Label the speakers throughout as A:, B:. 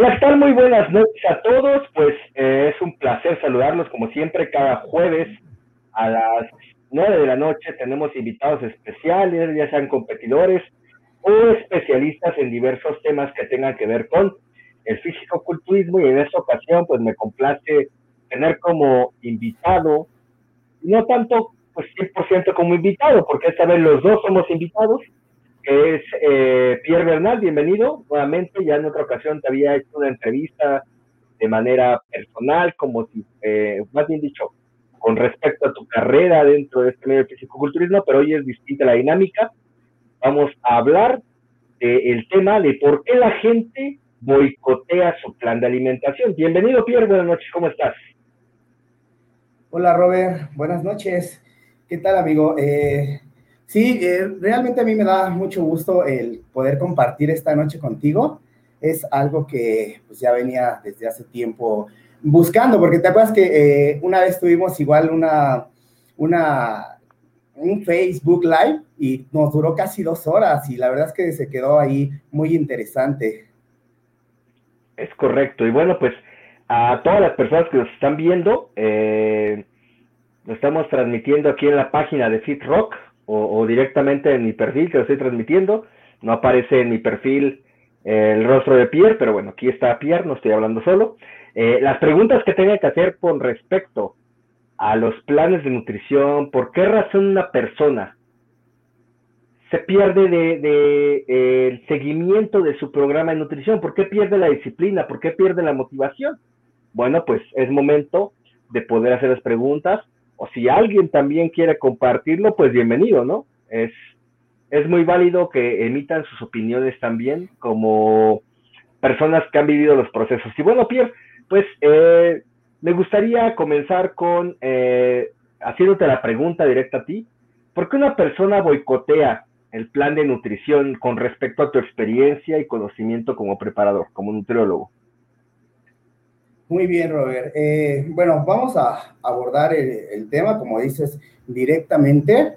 A: Hola, ¿qué tal? Muy buenas noches a todos. Pues eh, es un placer saludarlos como siempre cada jueves a las nueve de la noche. Tenemos invitados especiales, ya sean competidores o especialistas en diversos temas que tengan que ver con el físico-culturismo y en esta ocasión pues me complace tener como invitado, no tanto pues 100% como invitado, porque esta vez los dos somos invitados, es eh, Pierre Bernal, bienvenido nuevamente. Ya en otra ocasión te había hecho una entrevista de manera personal, como si, eh, más bien dicho, con respecto a tu carrera dentro de este medio de fisicoculturismo, pero hoy es distinta la dinámica. Vamos a hablar del tema de por qué la gente boicotea su plan de alimentación. Bienvenido, Pierre, buenas noches, ¿cómo estás?
B: Hola, Robert, buenas noches. ¿Qué tal, amigo? Eh, Sí, eh, realmente a mí me da mucho gusto el poder compartir esta noche contigo. Es algo que pues, ya venía desde hace tiempo buscando, porque te acuerdas que eh, una vez tuvimos igual una, una, un Facebook Live y nos duró casi dos horas y la verdad es que se quedó ahí muy interesante.
A: Es correcto. Y bueno, pues a todas las personas que nos están viendo, eh, lo estamos transmitiendo aquí en la página de Fit Rock o, directamente en mi perfil que lo estoy transmitiendo. No aparece en mi perfil el rostro de Pierre, pero bueno, aquí está Pierre, no estoy hablando solo. Eh, las preguntas que tenga que hacer con respecto a los planes de nutrición, ¿por qué razón una persona se pierde de, de eh, el seguimiento de su programa de nutrición? ¿Por qué pierde la disciplina? ¿Por qué pierde la motivación? Bueno, pues es momento de poder hacer las preguntas o si alguien también quiere compartirlo, pues bienvenido, ¿no? Es, es muy válido que emitan sus opiniones también como personas que han vivido los procesos. Y bueno, Pierre, pues eh, me gustaría comenzar con eh, haciéndote la pregunta directa a ti. ¿Por qué una persona boicotea el plan de nutrición con respecto a tu experiencia y conocimiento como preparador, como nutriólogo?
B: Muy bien, Robert. Eh, bueno, vamos a abordar el, tema, como dices, directamente.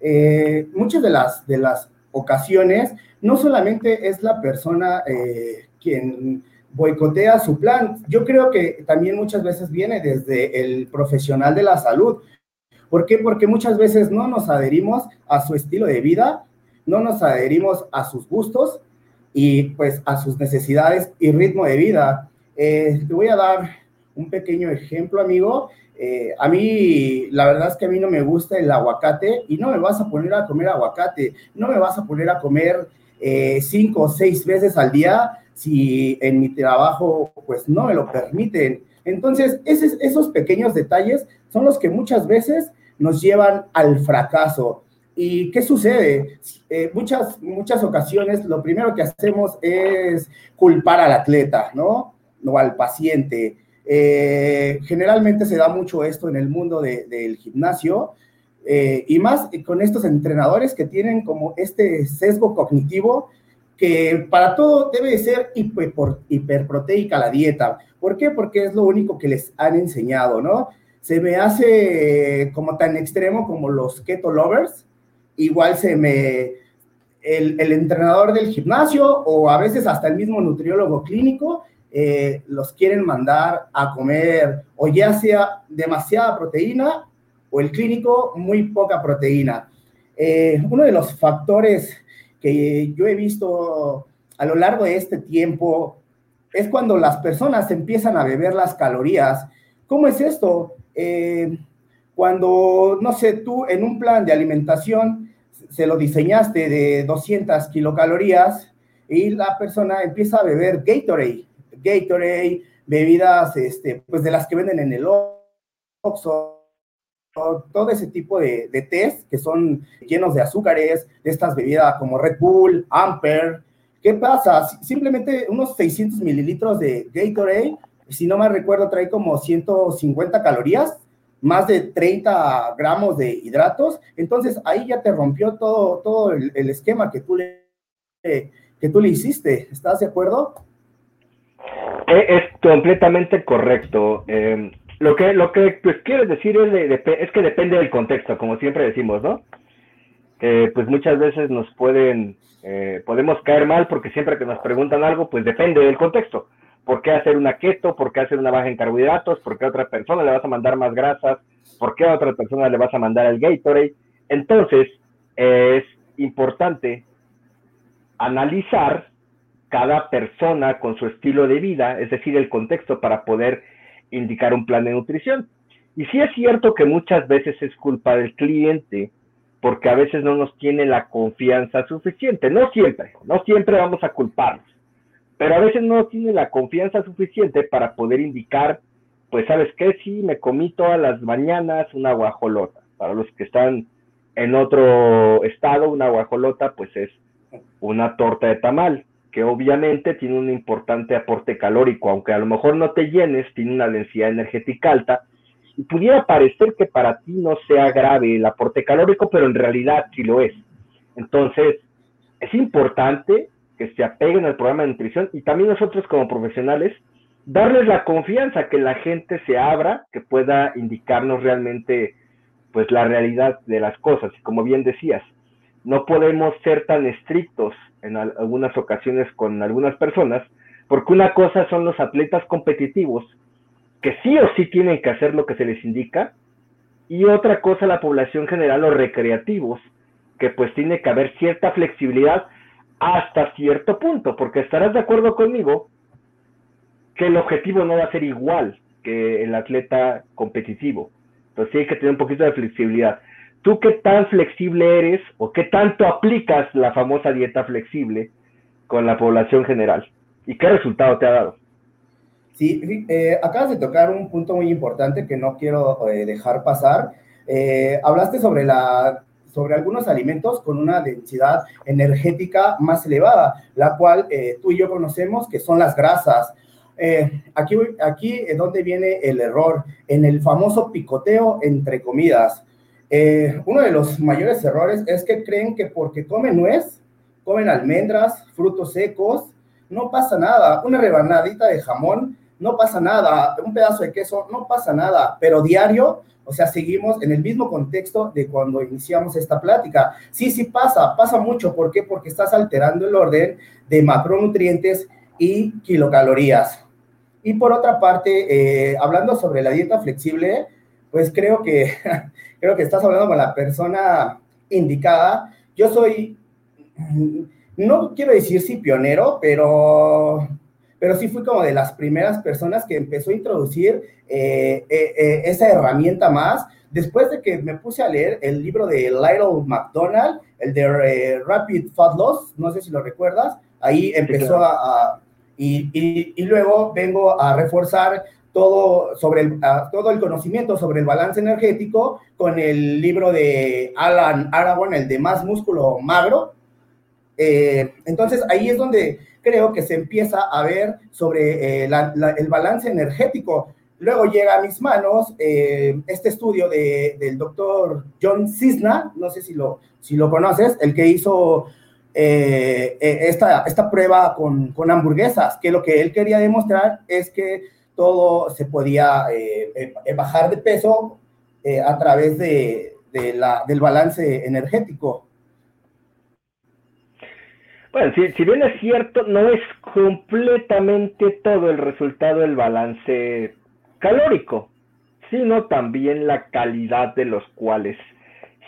B: Eh, muchas de las, de las ocasiones, no solamente es la persona eh, quien boicotea su plan, yo creo que también muchas veces viene desde el profesional de la salud. ¿Por qué? Porque muchas veces no nos adherimos a su estilo de vida, no nos adherimos a sus gustos y pues a sus necesidades y ritmo de vida. Eh, te voy a dar un pequeño ejemplo, amigo. Eh, a mí, la verdad es que a mí no me gusta el aguacate y no me vas a poner a comer aguacate, no me vas a poner a comer eh, cinco o seis veces al día si en mi trabajo pues no me lo permiten. Entonces, esos pequeños detalles son los que muchas veces nos llevan al fracaso. ¿Y qué sucede? muchas, muchas ocasiones lo primero que hacemos es culpar al atleta, ¿no? O al paciente. Eh, generalmente se da mucho esto en el mundo del gimnasio eh, y más con estos entrenadores que tienen como este sesgo cognitivo que para todo debe ser hiper, hiperproteica la dieta. ¿Por qué? Porque es lo único que les han enseñado, ¿no? Se me hace como tan extremo como los keto lovers, igual se me... El, el entrenador del gimnasio o a veces hasta el mismo nutriólogo clínico eh, los quieren mandar a comer o ya sea demasiada proteína o el clínico muy poca proteína. Eh, uno de los factores que yo he visto a lo largo de este tiempo es cuando las personas empiezan a beber las calorías. ¿Cómo es esto? Eh, cuando, no sé, tú en un plan de alimentación se lo diseñaste de 200 kilocalorías y la persona empieza a beber Gatorade Gatorade, bebidas, este, pues de las que venden en el Oxxo, todo ese tipo de, de test que son llenos de azúcares, de estas bebidas como Red Bull, Amper. ¿Qué pasa? Simplemente unos 600 mililitros de Gatorade, si no me recuerdo, trae como 150 calorías, más de 30 gramos de hidratos. Entonces ahí ya te rompió todo, todo el, el esquema que tú, le, que tú le hiciste. ¿Estás de acuerdo?
A: Eh, es completamente correcto. Eh, lo que, lo que pues, quieres decir es, es que depende del contexto, como siempre decimos, ¿no? pues muchas veces nos pueden, eh, podemos caer mal porque siempre que nos preguntan algo, pues depende del contexto. ¿Por qué hacer una keto? ¿Por qué hacer una baja en carbohidratos? ¿Por qué a otra persona le vas a mandar más grasas? ¿Por qué a otra persona le vas a mandar el Gatorade? Entonces, es importante analizar cada persona con su estilo de vida, es decir, el contexto para poder indicar un plan de nutrición. Y sí es cierto que muchas veces es culpa del cliente, porque a veces no nos tiene la confianza suficiente. No siempre, no siempre vamos a culparlos, pero a veces no tiene la confianza suficiente para poder indicar, pues sabes qué, sí, me comí todas las mañanas una guajolota. Para los que están en otro estado, una guajolota, pues es una torta de tamal, que obviamente tiene un importante aporte calórico, aunque a lo mejor no te llenes, tiene una densidad energética alta, y pudiera parecer que para ti no sea grave el aporte calórico, pero en realidad sí lo es. Entonces, es importante que se apeguen al programa de nutrición y también nosotros como profesionales, darles la confianza, que la gente se abra, que pueda indicarnos realmente pues la realidad de las cosas. Como bien decías, no podemos ser tan estrictos en algunas ocasiones con algunas personas, porque una cosa son los atletas competitivos, que sí o sí tienen que hacer lo que se les indica, y otra cosa la población general, los recreativos, que pues tiene que haber cierta flexibilidad hasta cierto punto, porque estarás de acuerdo conmigo que el objetivo no va a ser igual que el atleta competitivo. Entonces sí hay que tener un poquito de flexibilidad. ¿Tú qué tan flexible eres o qué tanto aplicas la famosa dieta flexible con la población general? ¿Y qué resultado te ha dado?
B: Sí, eh, acabas de tocar un punto muy importante que no quiero eh, dejar pasar. Eh, hablaste sobre, la, sobre algunos alimentos con una densidad energética más elevada, la cual tú y yo conocemos que son las grasas. aquí, aquí es donde viene el error, en el famoso picoteo entre comidas. Uno de los mayores errores es que creen que porque comen nuez, comen almendras, frutos secos, no pasa nada. Una rebanadita de jamón no pasa nada, un pedazo de queso, no pasa nada, pero diario, o sea, seguimos en el mismo contexto de cuando iniciamos esta plática. Sí, sí pasa, pasa mucho, ¿por qué? Porque estás alterando el orden de macronutrientes y kilocalorías. Y por otra parte, eh, hablando sobre la dieta flexible, pues creo que, creo que estás hablando con la persona indicada. Yo soy, no quiero decir si pionero, pero pero sí fui como de las primeras personas que empezó a introducir eh, eh, eh, esa herramienta más. Después de que me puse a leer el libro de Lionel McDonald, el de Rapid Fat Loss, no sé si lo recuerdas, ahí empezó a... y, y, luego vengo a reforzar todo, sobre el, todo el conocimiento sobre el balance energético con el libro de Alan Aragón, el de Más Músculo Magro. entonces ahí es donde creo que se empieza a ver sobre eh, el balance energético. Luego llega a mis manos eh, este estudio del doctor John Cisna, no sé si lo, si lo conoces, el que hizo eh, esta, esta prueba con, con, hamburguesas, que lo que él quería demostrar es que todo se podía bajar de peso a través de, del balance energético.
A: Bueno, si, bien es cierto, no es completamente todo el resultado del balance calórico, sino también la calidad de los cuales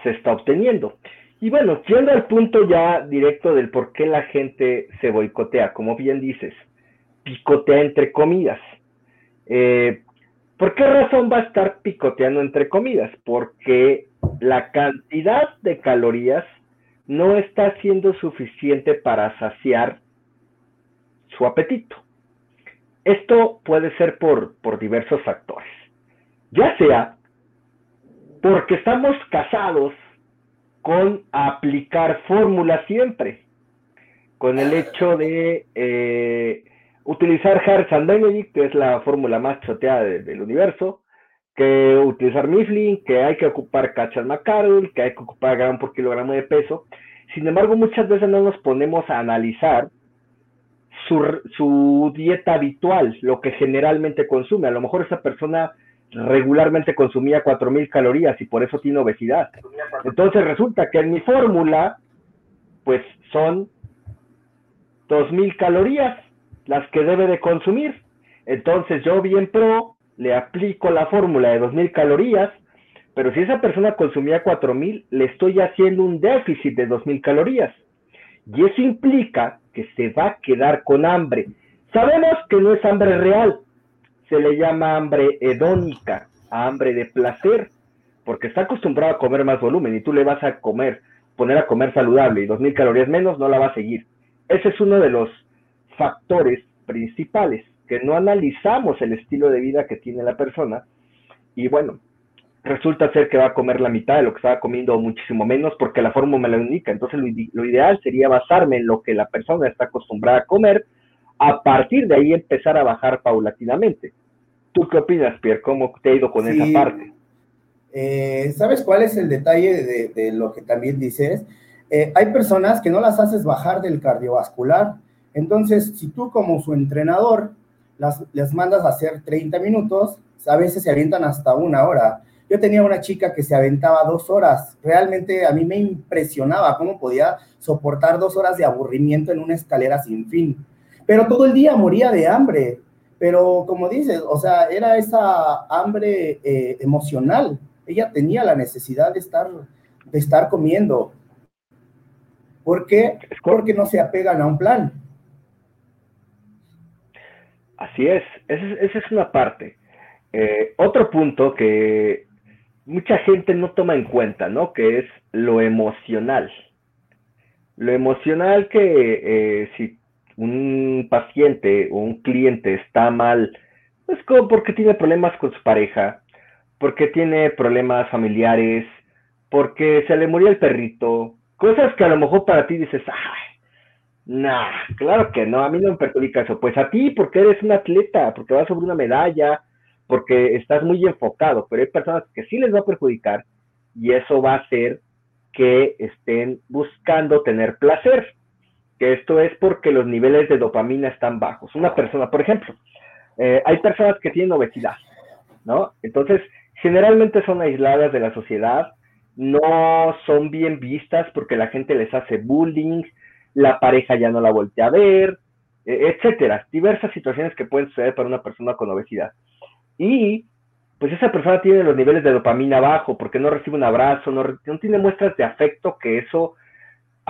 A: se está obteniendo. Y bueno, yendo al punto ya directo del por qué la gente se boicotea, como bien dices, picotea entre comidas. Eh, ¿Por qué razón va a estar picoteando entre comidas? Porque la cantidad de calorías no está siendo suficiente para saciar su apetito. Esto puede ser por, por diversos factores. Ya sea porque estamos casados con aplicar fórmulas siempre, con el hecho de eh, utilizar Harris Benedict, que es la fórmula más choteada del universo, que utilizar Mifflin, que hay que ocupar Cachas McCarroll, que hay que ocupar gramo por kilogramo de peso. Sin embargo, muchas veces no nos ponemos a analizar su, dieta habitual, lo que generalmente consume. A lo mejor esa persona regularmente consumía 4.000 calorías y por eso tiene obesidad. Entonces resulta que en mi fórmula, pues son 2.000 calorías las que debe de consumir Entonces yo bien pro le aplico la fórmula de 2.000 calorías, pero si esa persona consumía 4.000, le estoy haciendo un déficit de 2.000 calorías. Y eso implica que se va a quedar con hambre. Sabemos que no es hambre real, se le llama hambre hedónica, hambre de placer, porque está acostumbrado a comer más volumen y tú le vas a comer, poner a comer saludable y 2.000 calorías menos, no la va a seguir. Ese es uno de los factores principales, que no analizamos el estilo de vida que tiene la persona y bueno, resulta ser que va a comer la mitad de lo que estaba comiendo muchísimo menos porque la fórmula me lo indica. Entonces lo, ideal sería basarme en lo que la persona está acostumbrada a comer, a partir de ahí empezar a bajar paulatinamente. ¿Tú qué opinas, Pierre? ¿Cómo te ha ido con esa parte?
B: Eh, ¿Sabes cuál es el detalle de, lo que también dices? Eh, hay personas que no las haces bajar del cardiovascular. Entonces, si tú como su entrenador las, les mandas a hacer 30 minutos, a veces se avientan hasta una hora. Yo tenía una chica que se aventaba dos horas. Realmente a mí me impresionaba cómo podía soportar dos horas de aburrimiento en una escalera sin fin. Pero todo el día moría de hambre. Pero como dices, o sea, era esa hambre eh, emocional ella tenía la necesidad de estar, de estar comiendo. ¿Por qué? Porque no se apegan a un plan.
A: Así es, esa es, una parte. Eh, otro punto que mucha gente no toma en cuenta, ¿no? Que es lo emocional. Lo emocional que eh, si un paciente o un cliente está mal, es como porque tiene problemas con su pareja, porque tiene problemas familiares, porque se le murió el perrito, cosas que a lo mejor para ti dices, ay, nah, claro que no, a mí no me perjudica eso. Pues a ti, porque eres un atleta, porque vas sobre una medalla, porque estás muy enfocado, pero hay personas que sí les va a perjudicar y eso va a hacer que estén buscando tener placer. Que esto es porque los niveles de dopamina están bajos. Una persona, por ejemplo, eh, hay personas que tienen obesidad, ¿no? Entonces, generalmente son aisladas de la sociedad, no son bien vistas porque la gente les hace bullying, la pareja ya no la voltea a ver, e, etcétera. Diversas situaciones que pueden suceder para una persona con obesidad. Y pues esa persona tiene los niveles de dopamina bajo porque no recibe un abrazo, no, tiene muestras de afecto que eso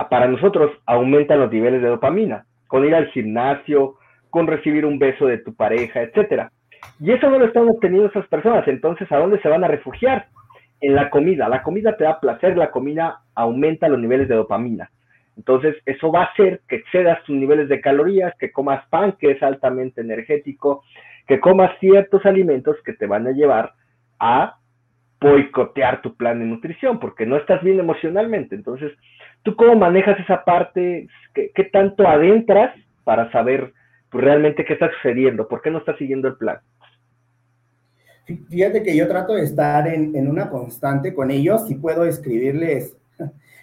A: para nosotros aumenta los niveles de dopamina. Con ir al gimnasio, con recibir un beso de tu pareja, etcétera. Y eso no lo están obteniendo esas personas. Entonces, ¿a dónde se van a refugiar? En la comida. La comida te da placer, la comida aumenta los niveles de dopamina. Entonces, eso va a hacer que excedas tus niveles de calorías, que comas pan, que es altamente energético, que comas ciertos alimentos que te van a llevar a boicotear tu plan de nutrición, porque no estás bien emocionalmente. Entonces, ¿tú cómo manejas esa parte? ¿Qué, tanto adentras para saber pues, realmente qué está sucediendo? ¿Por qué no estás siguiendo el plan?
B: Fíjate que yo trato de estar en, una constante con ellos y puedo escribirles.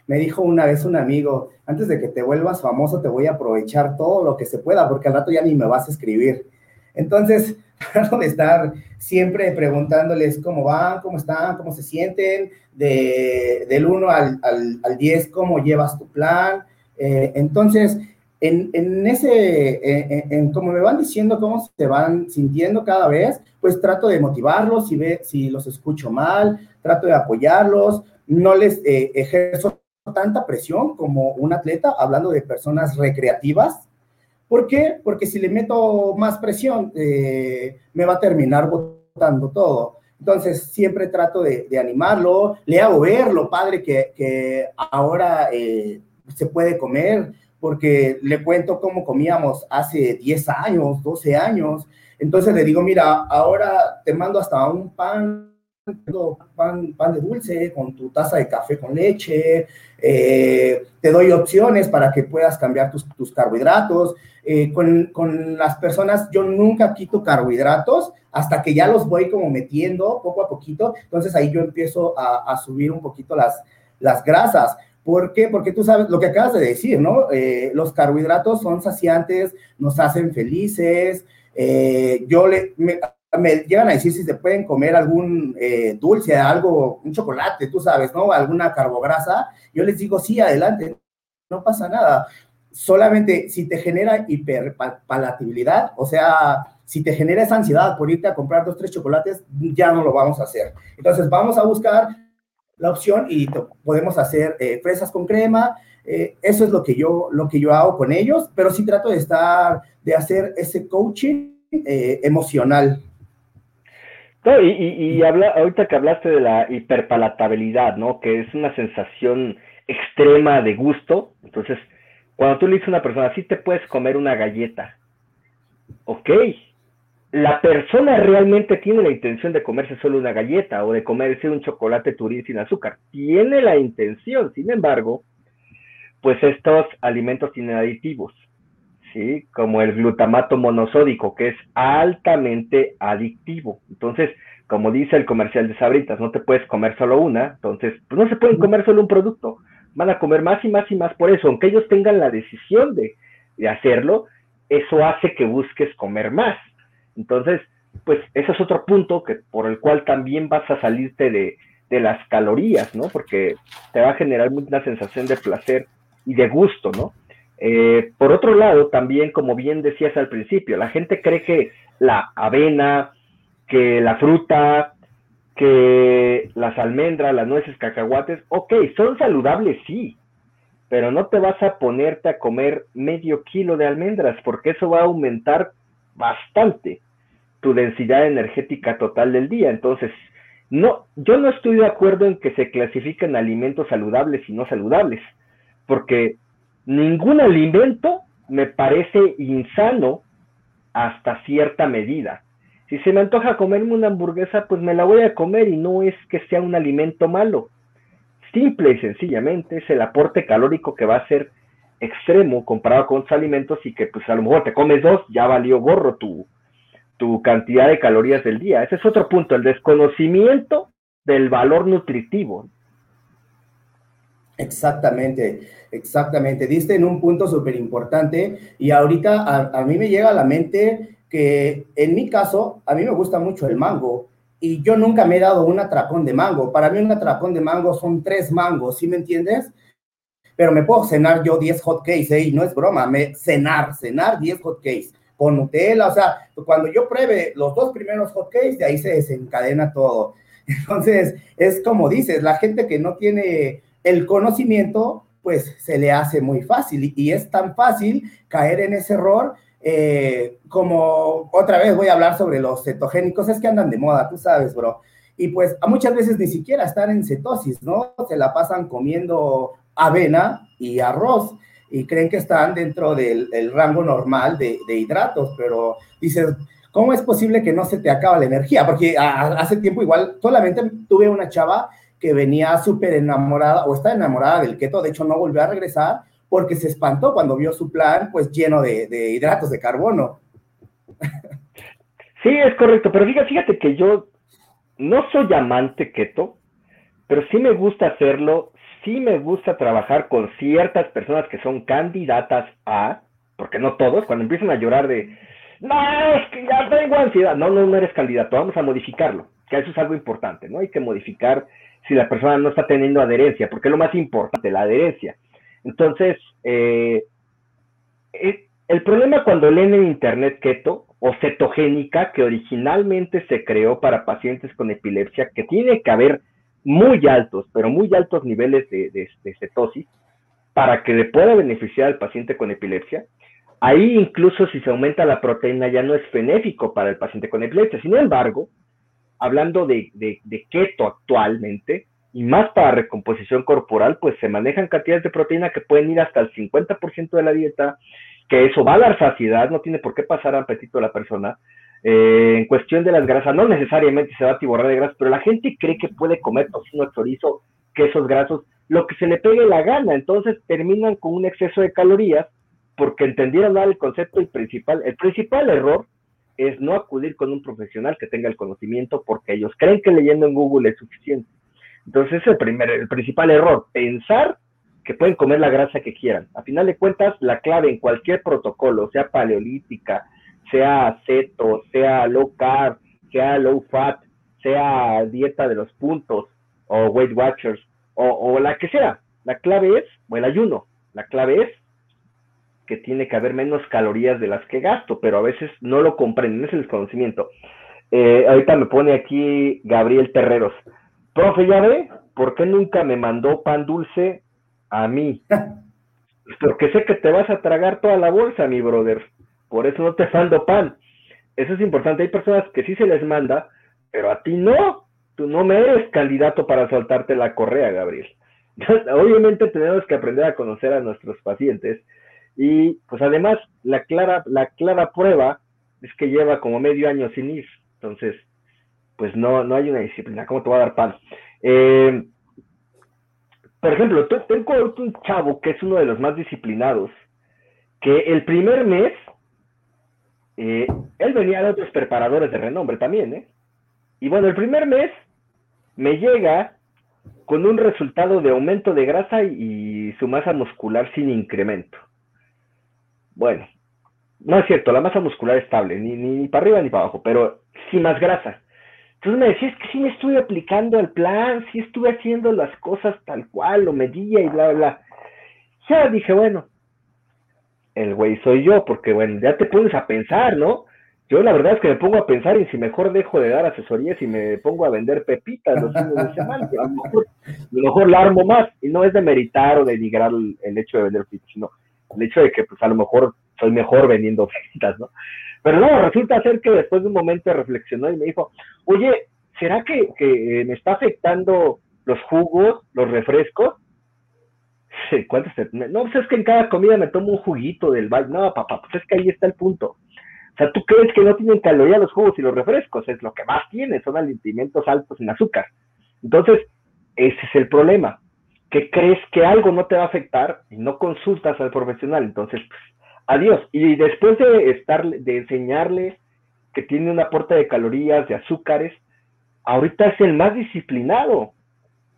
B: Me dijo una vez un amigo, antes de que te vuelvas famoso te voy a aprovechar todo lo que se pueda porque al rato ya ni me vas a escribir. Entonces, trato de estar siempre preguntándoles cómo van, cómo están, cómo se sienten, de, del 1 al, al, 10, cómo llevas tu plan. Eh, entonces, en, ese, en, como me van diciendo cómo se van sintiendo cada vez, pues trato de motivarlos, si, ve, si los escucho mal, trato de apoyarlos, no les eh, ejerzo tanta presión como un atleta, hablando de personas recreativas. ¿Por qué? Porque si le meto más presión, eh, me va a terminar botando todo. Entonces, siempre trato de, animarlo, le hago ver lo padre que, ahora eh, se puede comer, porque le cuento cómo comíamos hace 10 años, 12 años. Entonces le digo, mira, ahora te mando hasta un pan, pan, pan de dulce con tu taza de café con leche, eh, te doy opciones para que puedas cambiar tus, tus carbohidratos. Eh, con, con, las personas yo nunca quito carbohidratos hasta que ya los voy como metiendo poco a poquito. Entonces ahí yo empiezo a, subir un poquito las, las grasas. ¿Por qué? Porque tú sabes lo que acabas de decir, ¿no? Eh, los carbohidratos son saciantes, nos hacen felices. Yo le, llegan a decir si se pueden comer algún eh, dulce, algo, un chocolate, tú sabes, ¿no? Alguna carbograsa. Yo les digo, sí, adelante, no pasa nada. Solamente si te genera hiperpalatabilidad, o sea, si te genera esa ansiedad por irte a comprar dos, tres chocolates, ya no lo vamos a hacer. Entonces vamos a buscar la opción y podemos hacer eh, fresas con crema. Eh, eso es lo que, yo, lo que yo hago con ellos, pero sí trato de estar, de hacer ese coaching eh, emocional.
A: y, y, habla, ahorita que hablaste de la hiperpalatabilidad, ¿no? Que es una sensación extrema de gusto. Entonces, cuando tú le dices a una persona, sí te puedes comer una galleta, ok, la persona realmente tiene la intención de comerse solo una galleta o de comerse un chocolate turín sin azúcar. Tiene la intención, sin embargo, pues estos alimentos tienen aditivos, ¿sí? Como el glutamato monosódico, que es altamente adictivo. Entonces, como dice el comercial de Sabritas, no te puedes comer solo una, entonces, pues no se pueden comer solo un producto, van a comer más y más y más por eso, aunque ellos tengan la decisión de, hacerlo, eso hace que busques comer más. Entonces, pues ese es otro punto que, por el cual también vas a salirte de, las calorías, ¿no? Porque te va a generar una sensación de placer y de gusto, ¿no? Eh, por otro lado, también, como bien decías al principio, la gente cree que la avena, que la fruta, que las almendras, las nueces, cacahuates, ok, son saludables, sí, pero no te vas a ponerte a comer medio kilo de almendras porque eso va a aumentar bastante tu densidad energética total del día. Entonces, no, yo no estoy de acuerdo en que se clasifiquen alimentos saludables y no saludables, porque ningún alimento me parece insano hasta cierta medida. Si se me antoja comerme una hamburguesa, pues me la voy a comer y no es que sea un alimento malo. Simple y sencillamente es el aporte calórico que va a ser extremo comparado con otros alimentos y que pues a lo mejor te comes dos, ya valió gorro tu, tu cantidad de calorías del día. Ese es otro punto, el desconocimiento del valor nutritivo.
B: Exactamente, exactamente. Diste en un punto súper importante y ahorita a, mí me llega a la mente que en mi caso, a mí me gusta mucho el mango y yo nunca me he dado un atrapón de mango. Para mí un atrapón de mango son tres mangos, ¿sí me entiendes? Pero me puedo cenar yo 10 hot cakes, ¿eh? No es broma, me cenar, cenar 10 hot cakes con Nutella, o sea, cuando yo pruebe los dos primeros hot cakes, de ahí se desencadena todo. Entonces, es como dices, la gente que no tiene el conocimiento, pues se le hace muy fácil y es tan fácil caer en ese error eh, como otra vez voy a hablar sobre los cetogénicos, es que andan de moda, tú sabes, bro. Y pues a muchas veces ni siquiera están en cetosis, ¿no? Se la pasan comiendo avena y arroz y creen que están dentro del, rango normal de, hidratos, pero dices, ¿cómo es posible que no se te acaba la energía? Porque hace tiempo igual solamente tuve una chava que venía súper enamorada o está enamorada del keto, de hecho no volvió a regresar porque se espantó cuando vio su plan pues lleno de, hidratos de carbono.
A: Sí, es correcto, pero fíjate, fíjate que yo no soy amante keto, pero sí me gusta hacerlo, sí me gusta trabajar con ciertas personas que son candidatas a, porque no todos, cuando empiezan a llorar de, no, es que ya tengo ansiedad, no, no, no eres candidato, vamos a modificarlo, que eso es algo importante, ¿no? Hay que modificar si la persona no está teniendo adherencia, porque es lo más importante, la adherencia. Entonces, eh, eh, el problema cuando leen en internet keto o cetogénica, que originalmente se creó para pacientes con epilepsia, que tiene que haber muy altos, pero muy altos niveles de, cetosis para que le pueda beneficiar al paciente con epilepsia. Ahí incluso si se aumenta la proteína ya no es benéfico para el paciente con epilepsia. Sin embargo, hablando de keto actualmente, y más para recomposición corporal, pues se manejan cantidades de proteína que pueden ir hasta el 50% de la dieta, que eso va a dar saciedad, no tiene por qué pasar apetito a la persona. Eh, en cuestión de las grasas, no necesariamente se va a tiborrar de grasas, pero la gente cree que puede comer tocino, chorizo, quesos grasos, lo que se le pegue la gana, entonces terminan con un exceso de calorías porque entendieron mal el concepto y principal, el principal error es no acudir con un profesional que tenga el conocimiento porque ellos creen que leyendo en Google es suficiente. Entonces, es el, primer, el principal error, pensar que pueden comer la grasa que quieran. A final de cuentas, la clave en cualquier protocolo, sea paleolítica, sea ceto, sea low carb, sea low fat, sea dieta de los puntos o Weight Watchers o, o la que sea, la clave es, o el ayuno, la clave es que tiene que haber menos calorías de las que gasto, pero a veces no lo comprenden, es el desconocimiento. Eh, ahorita me pone aquí Gabriel Terreros. Profe, ya ve, ¿por qué nunca me mandó pan dulce a mí? Porque sé que te vas a tragar toda la bolsa, mi brother. Por eso no te mando pan. Eso es importante. Hay personas que sí se les manda, pero a ti no. Tú no me eres candidato para soltarte la correa, Gabriel. Obviamente tenemos que aprender a conocer a nuestros pacientes y pues además la clara, la clara prueba es que lleva como medio año sin ir. Entonces, pues no, no hay una disciplina. ¿Cómo te va a dar pan? Eh, por ejemplo, tengo un chavo que es uno de los más disciplinados, que el primer mes, eh, él venía de otros preparadores de renombre también, ¿eh? Y bueno, el primer mes me llega con un resultado de aumento de grasa y, su masa muscular sin incremento. Bueno, no es cierto, la masa muscular estable, ni, ni, para arriba ni para abajo, pero sin más grasa. Entonces me decía, es que sí me estuve aplicando el plan, sí estuve haciendo las cosas tal cual, lo medía y bla, bla. Ya dije, bueno, el güey soy yo, porque bueno, ya te pones a pensar, ¿no? Yo la verdad es que me pongo a pensar en si mejor dejo de dar asesorías y me pongo a vender pepitas los fines de semana. A lo mejor, mejor la armo más. Y no es de meritar o de denigrar el, el, hecho de vender pepitas, sino el hecho de que pues a lo mejor soy mejor vendiendo pepitas, ¿no? Pero no, resulta ser que después de un momento reflexionó y me dijo, oye, ¿será que, que me está afectando los jugos, los refrescos? ¿Cuántos? No, pues es que en cada comida me tomo un juguito del baño. No, papá, pues es que ahí está el punto o sea, tú crees que no tienen caloría los jugos y los refrescos, es lo que más tienen, son alimentos altos en azúcar. Entonces, ese es el problema, que crees que algo no te va a afectar y no consultas al profesional. Entonces, pues, adiós. Y después de estar, de enseñarle que tiene un aporte de calorías, de azúcares, ahorita es el más disciplinado.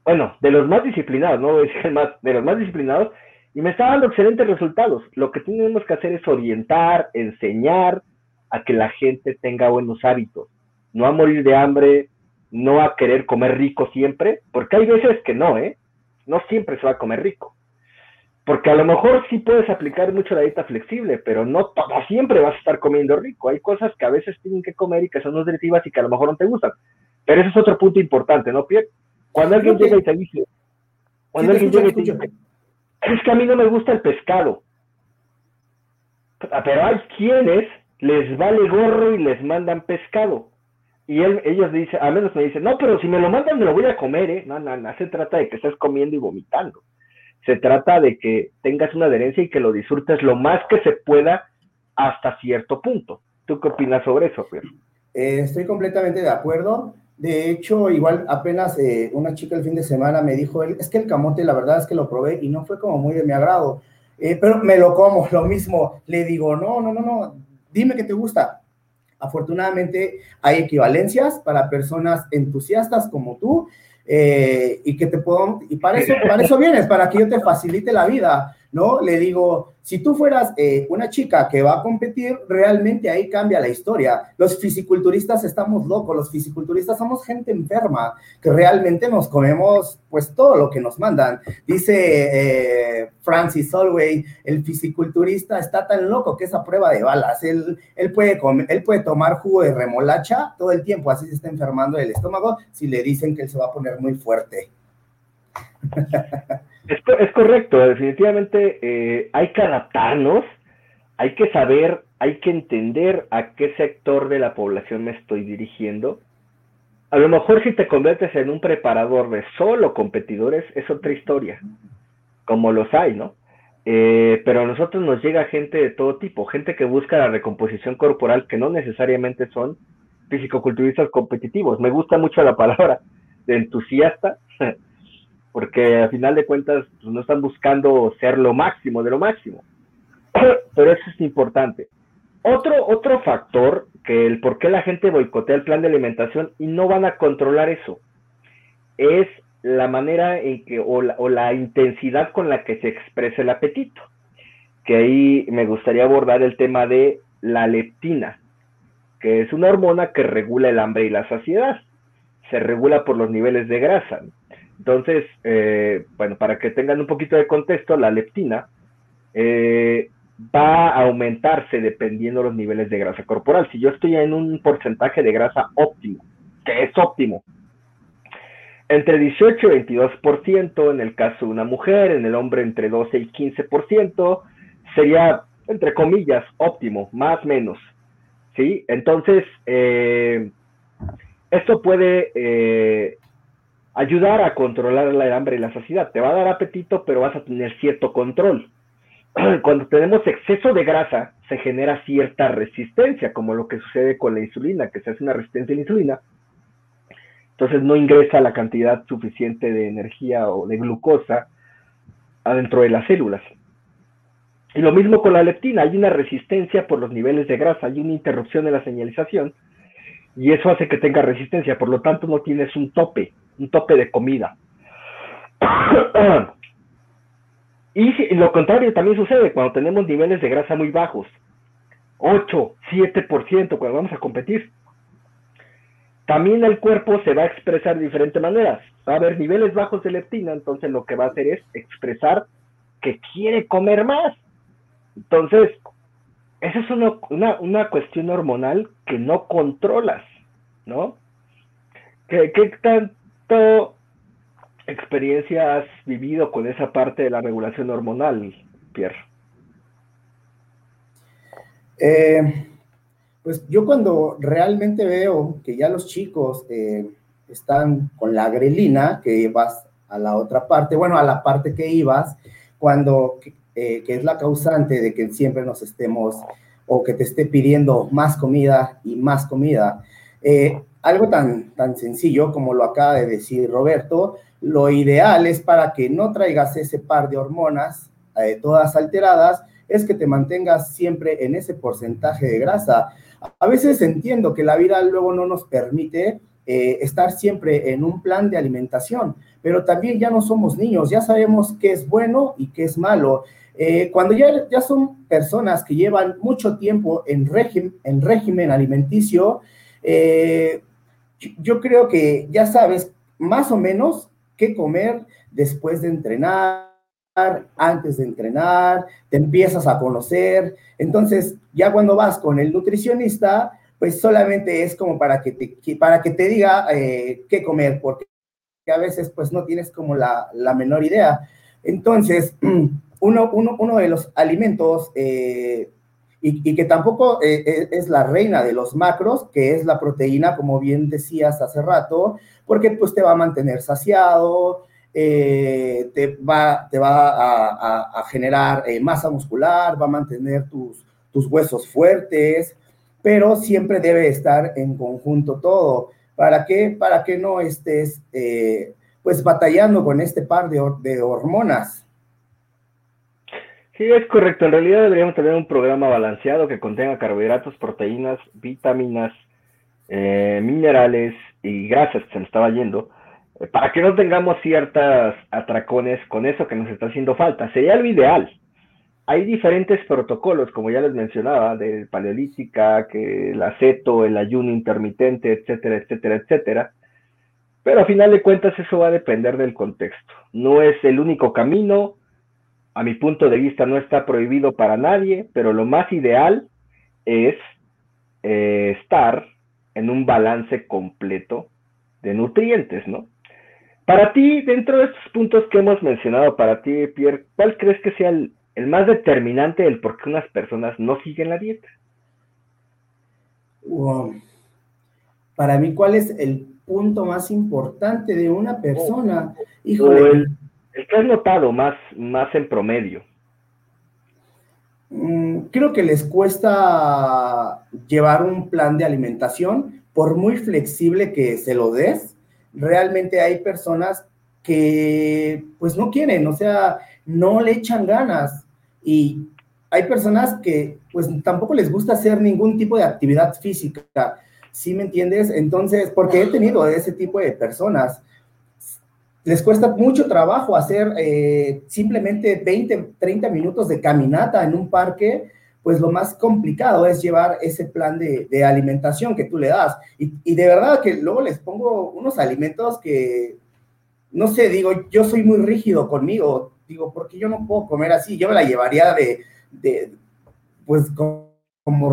A: Bueno, de los más disciplinados, no decir el más, de los más disciplinados, y me está dando excelentes resultados. Lo que tenemos que hacer es orientar, enseñar, a que la gente tenga buenos hábitos, no a morir de hambre, no a querer comer rico siempre, porque hay veces que no, ¿eh? No siempre se va a comer rico. Porque a lo mejor sí puedes aplicar mucho la dieta flexible, pero no todo siempre vas a estar comiendo rico. Hay cosas que a veces tienen que comer y que son nutritivas y que a lo mejor no te gustan. Pero ese es otro punto importante, ¿no, Pierre? Cuando alguien llega y te dice, cuando alguien llega y te dice, es que a mí no me gusta el pescado. Pero hay quienes les vale gorro y les mandan pescado. Y él, ellos dicen, a menos me dicen, no, pero si me lo mandan me lo voy a comer, ¿eh? No, no, no, se trata de que estés comiendo y vomitando. Se trata de que tengas una adherencia y que lo disfrutes lo más que se pueda hasta cierto punto. ¿Tú qué opinas sobre eso, Pierre?
B: Eh, estoy completamente de acuerdo. De hecho, igual apenas eh, una chica el fin de semana me dijo, es que el camote, la verdad es que lo probé y no fue como muy de mi agrado, eh, pero me lo como, lo mismo. Le digo, no, no, no, no, dime qué te gusta. Afortunadamente hay equivalencias para personas entusiastas como tú eh, y que te puedo, y para eso, para eso vienes, para que yo te facilite la vida, ¿no? Le digo, si tú fueras eh, una chica que va a competir, realmente ahí cambia la historia. Los fisiculturistas estamos locos, los fisiculturistas somos gente enferma, que realmente nos comemos pues todo lo que nos mandan. Dice eh, Francis Solway, el fisiculturista está tan loco que es a prueba de balas. Él, él, puede comer, él puede tomar jugo de remolacha todo el tiempo, así se está enfermando el estómago si le dicen que él se va a poner muy fuerte.
A: Es, correcto, definitivamente eh, hay que adaptarnos, hay que saber, hay que entender a qué sector de la población me estoy dirigiendo. A lo mejor si te conviertes en un preparador de solo competidores es otra historia, como los hay, ¿no? Eh, pero a nosotros nos llega gente de todo tipo, gente que busca la recomposición corporal que no necesariamente son fisicoculturistas competitivos. Me gusta mucho la palabra de entusiasta, porque a final de cuentas pues, no están buscando ser lo máximo de lo máximo. Pero eso es importante. Otro, otro factor que el por qué la gente boicotea el plan de alimentación y no van a controlar eso es la manera en que o la, o la intensidad con la que se expresa el apetito. Que ahí me gustaría abordar el tema de la leptina, que es una hormona que regula el hambre y la saciedad. Se regula por los niveles de grasa. Entonces, eh, bueno, para que tengan un poquito de contexto, la leptina eh, va a aumentarse dependiendo de los niveles de grasa corporal. Si yo estoy en un porcentaje de grasa óptimo, que es óptimo, entre 18 y 22% en el caso de una mujer, en el hombre entre 12 y 15%, sería, entre comillas, óptimo, más menos. ¿Sí? Entonces, eh, esto puede eh, ayudar a controlar el hambre y la saciedad. Te va a dar apetito, pero vas a tener cierto control. Cuando tenemos exceso de grasa, se genera cierta resistencia, como lo que sucede con la insulina, que se hace una resistencia a la insulina. Entonces no ingresa la cantidad suficiente de energía o de glucosa adentro de las células. Y lo mismo con la leptina, hay una resistencia por los niveles de grasa, hay una interrupción de la señalización y eso hace que tenga resistencia, por lo tanto no tienes un tope, un tope de comida. y lo contrario también sucede cuando tenemos niveles de grasa muy bajos, 8, 7% cuando vamos a competir. También el cuerpo se va a expresar de diferentes maneras. Va a haber niveles bajos de leptina, entonces lo que va a hacer es expresar que quiere comer más. Entonces, esa es una, una, cuestión hormonal que no controlas, ¿no? ¿Qué, ¿Qué, tanto experiencia has vivido con esa parte de la regulación hormonal, Pierre?
B: Eh, pues yo cuando realmente veo que ya los chicos eh, están con la grelina, que vas a la otra parte, bueno, a la parte que ibas, cuando eh, que es la causante de que siempre nos estemos o que te esté pidiendo más comida y más comida. Eh, algo tan, tan sencillo como lo acaba de decir Roberto, lo ideal es para que no traigas ese par de hormonas eh, todas alteradas, es que te mantengas siempre en ese porcentaje de grasa. A veces entiendo que la vida luego no nos permite estar siempre en un plan de alimentación, pero también ya no somos niños, ya sabemos qué es bueno y qué es malo. Eh, cuando ya, ya son personas que llevan mucho tiempo en, régimen, en régimen alimenticio, eh, yo creo que ya sabes más o menos qué comer después de entrenar, antes de entrenar, te empiezas a conocer. Entonces, ya cuando vas con el nutricionista, pues solamente es como para que te, para que te diga eh, qué comer, porque a veces pues no tienes como la, la menor idea. Entonces, uno, de los alimentos eh, y, que tampoco eh, eh, es la reina de los macros, que es la proteína, como bien decías hace rato, porque pues te va a mantener saciado, te va, te va a, generar masa muscular, va a mantener tus, tus huesos fuertes, pero siempre debe estar en conjunto todo. ¿Para qué? Para que no estés pues batallando con este par de hormonas.
A: Sí, es correcto. En realidad deberíamos tener un programa balanceado que contenga carbohidratos, proteínas, vitaminas, eh, minerales y grasas, que se nos estaba yendo, eh, para que no tengamos ciertas atracones con eso que nos está haciendo falta. Sería lo ideal. Hay diferentes protocolos, como ya les mencionaba, de paleolítica, que el aceto, el ayuno intermitente, etcétera, etcétera, etcétera. Pero a final de cuentas eso va a depender del contexto. No es el único camino, a mi punto de vista no está prohibido para nadie, pero lo más ideal es eh, estar en un balance completo de nutrientes, ¿no? Para ti, dentro de estos puntos que hemos mencionado, para ti, Pierre, ¿cuál crees que sea el, más determinante del por qué unas personas no siguen la dieta?
B: Para mí, ¿cuál es el punto más importante de una persona? Híjole.
A: El que has notado más, más en promedio.
B: Mm, creo que les cuesta llevar un plan de alimentación, por muy flexible que se lo des. Realmente hay personas que pues no quieren, o sea, no le echan ganas. Y hay personas que pues tampoco les gusta hacer ningún tipo de actividad física. ¿Sí me entiendes? Entonces, porque he tenido ese tipo de personas les cuesta mucho trabajo hacer eh, simplemente 20, 30 minutos de caminata en un parque, pues lo más complicado es llevar ese plan de, alimentación que tú le das. Y, de verdad que luego les pongo unos alimentos que, no sé, digo, yo soy muy rígido conmigo, digo, porque yo no puedo comer así, yo me la llevaría de, pues como,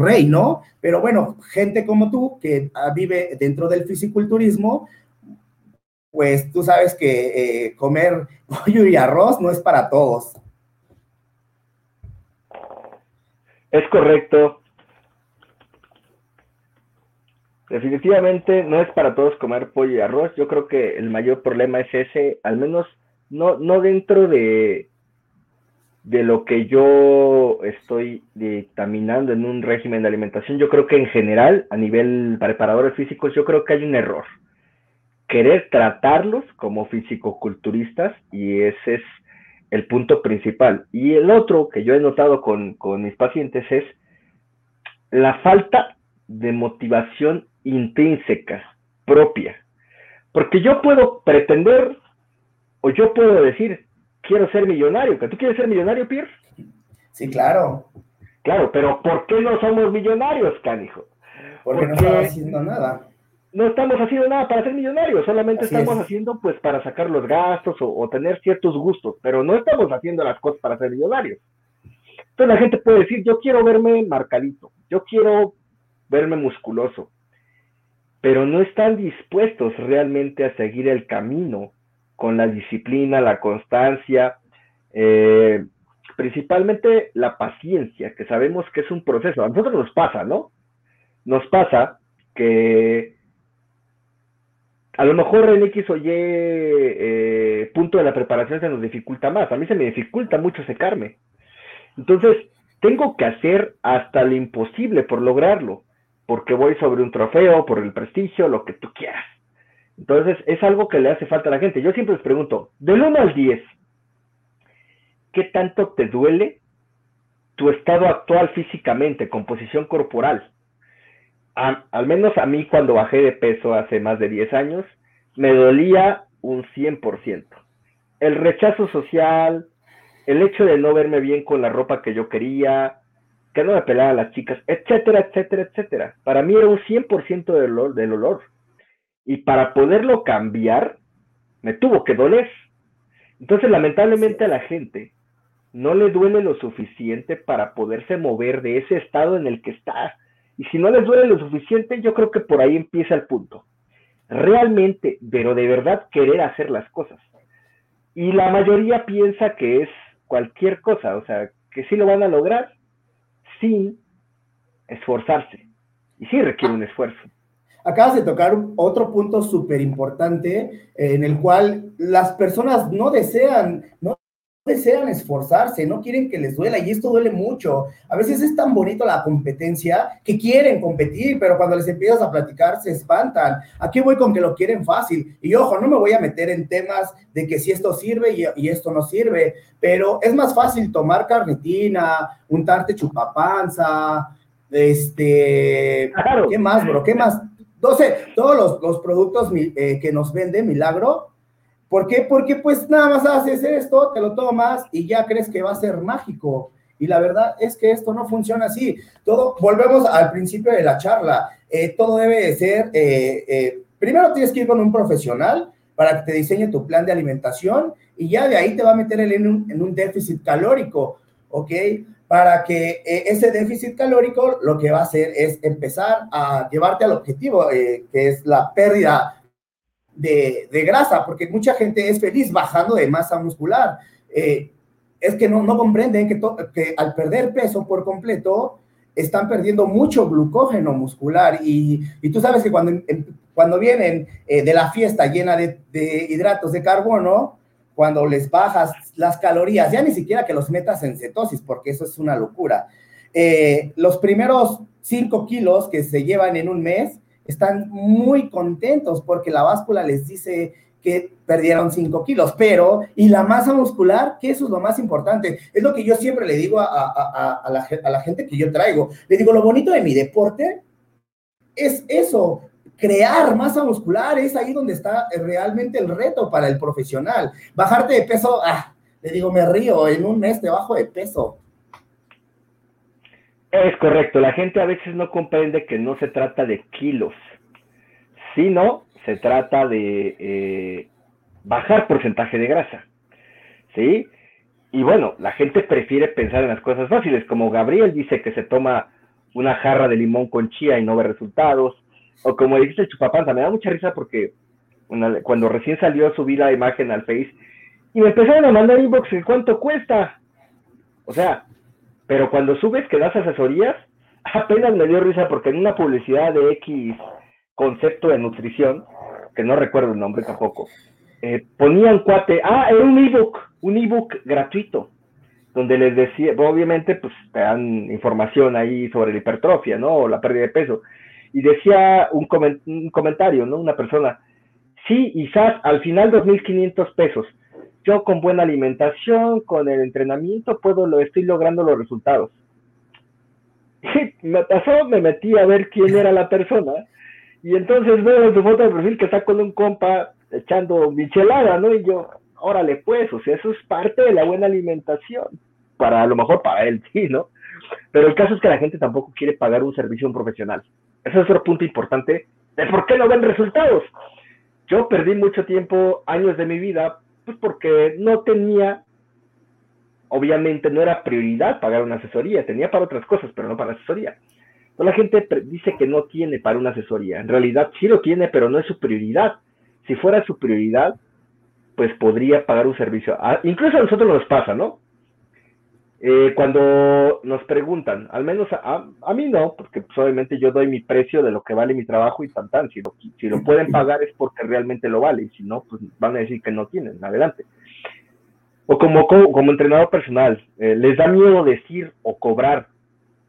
B: rey, ¿no? Pero bueno, gente como tú que vive dentro del fisiculturismo, pues tú sabes que eh, comer pollo y arroz no es para todos.
A: Es correcto. Definitivamente no es para todos comer pollo y arroz. Yo creo que el mayor problema es ese, al menos no, no dentro de, de lo que yo estoy dictaminando en un régimen de alimentación. Yo creo que en general, a nivel preparadores físicos, yo creo que hay un error. Querer tratarlos como fisicoculturistas y ese es el punto principal. Y el otro que yo he notado con, con mis pacientes es la falta de motivación intrínseca, propia. Porque yo puedo pretender o yo puedo decir, quiero ser millonario. ¿Tú quieres ser millonario, Pierre?
B: Sí, claro.
A: Claro, pero ¿por qué no somos millonarios, canijo?
B: Porque, no estamos haciendo nada.
A: No estamos haciendo nada para ser millonarios, solamente estamos haciendo pues para sacar los gastos o, tener ciertos gustos, pero no estamos haciendo las cosas para ser millonarios. Entonces la gente puede decir, yo quiero verme marcadito, yo quiero verme musculoso, pero no están dispuestos realmente a seguir el camino con la disciplina, la constancia, eh, principalmente la paciencia, que sabemos que es un proceso. A nosotros nos pasa, ¿no? Nos pasa que a lo mejor en X o Y eh, punto de la preparación se nos dificulta más. A mí se me dificulta mucho secarme. Entonces, tengo que hacer hasta lo imposible por lograrlo, porque voy sobre un trofeo, por el prestigio, lo que tú quieras. Entonces, es algo que le hace falta a la gente. Yo siempre les pregunto, del 1 al 10, ¿qué tanto te duele tu estado actual físicamente, composición corporal? Al menos a mí cuando bajé de peso hace más de 10 años, me dolía un 100%. El rechazo social, el hecho de no verme bien con la ropa que yo quería, que no me pelaban las chicas, etcétera, etcétera, etcétera. Para mí era un 100% del olor, del olor. Y para poderlo cambiar, me tuvo que doler. Entonces, lamentablemente a la gente no le duele lo suficiente para poderse mover de ese estado en el que está. Y si no les duele lo suficiente, yo creo que por ahí empieza el punto. Realmente, pero de verdad querer hacer las cosas. Y la mayoría piensa que es cualquier cosa, o sea, que sí lo van a lograr sin esforzarse. Y sí requiere un esfuerzo.
B: Acabas de tocar otro punto súper importante eh, en el cual las personas no desean, no desean esforzarse, no quieren que les duela y esto duele mucho. A veces es tan bonito la competencia que quieren competir, pero cuando les empiezas a platicar se espantan. Aquí voy con que lo quieren fácil. Y ojo, no me voy a meter en temas de que si esto sirve y, esto no sirve, pero es más fácil tomar carnitina, untarte chupapanza, este, ¿qué más, bro? ¿Qué más? Entonces, todos los, productos eh, que nos vende Milagro, ¿por qué? Porque pues nada más haces esto, te lo tomas y ya crees que va a ser mágico. Y la verdad es que esto no funciona así. Todo, volvemos al principio de la charla. Eh, todo debe de ser, eh, primero tienes que ir con un profesional para que te diseñe tu plan de alimentación y ya de ahí te va a meter en un, en un déficit calórico, ¿ok? para que eh, ese déficit calórico lo que va a hacer es empezar a llevarte al objetivo, eh, que es la pérdida de, grasa, porque mucha gente es feliz bajando de masa muscular. Eh, es que no, no comprenden que, al perder peso por completo, están perdiendo mucho glucógeno muscular y, y tú sabes que cuando, cuando vienen de la fiesta llena de, de hidratos de carbono, cuando les bajas las calorías, ya ni siquiera que los metas en cetosis, porque eso es una locura. Eh, los primeros 5 kilos que se llevan en un mes están muy contentos porque la báscula les dice que perdieron 5 kilos, pero ¿y la masa muscular? Que eso es lo más importante. Es lo que yo siempre le digo a, la, a la gente que yo traigo. Le digo, lo bonito de mi deporte es eso, crear masa muscular es ahí donde está realmente el reto para el profesional. Bajarte de peso, ah, le digo, me río, en un mes te bajo de peso.
A: Es correcto, la gente a veces no comprende que no se trata de kilos, sino se trata de eh, bajar porcentaje de grasa. ¿Sí? Y bueno, la gente prefiere pensar en las cosas fáciles, como Gabriel dice que se toma una jarra de limón con chía y no ve resultados, o como dijiste el chupapanta, me da mucha risa porque cuando recién salió subí la imagen al Face y me empezaron a mandar inbox cuánto cuesta. O sea, pero cuando subes que das asesorías, apenas me dio risa porque en una publicidad de X concepto de nutrición, que no recuerdo el nombre tampoco, eh, ponían cuate, ah, era un ebook, un ebook gratuito, donde les decía, obviamente, pues te dan información ahí sobre la hipertrofia, ¿no? O la pérdida de peso. Y decía un, un comentario, ¿no? Una persona, sí, quizás al final 2.500 pesos. Yo con buena alimentación, con el entrenamiento, puedo, lo estoy logrando los resultados. Y me pasó, me metí a ver quién era la persona, y entonces veo en su foto de perfil que está con un compa echando michelada, ¿no? Y yo, órale pues, o sea, eso es parte de la buena alimentación, para a lo mejor para él, sí, ¿no? Pero el caso es que la gente tampoco quiere pagar un servicio a un profesional. Ese es otro punto importante de por qué no ven resultados. Yo perdí mucho tiempo, años de mi vida, pues porque no tenía, obviamente no era prioridad pagar una asesoría, tenía para otras cosas, pero no para asesoría. la gente dice que no tiene para una asesoría. En realidad sí lo tiene, pero no es su prioridad. Si fuera su prioridad, pues podría pagar un servicio. Ah, incluso a nosotros nos pasa, ¿no? Eh, cuando nos preguntan, al menos a, mí no, porque pues, obviamente yo doy mi precio de lo que vale mi trabajo y tan tan, si lo, si lo pueden pagar es porque realmente lo vale, y si no, pues van a decir que no tienen, adelante. O como, como, entrenador personal, eh, les da miedo decir o cobrar,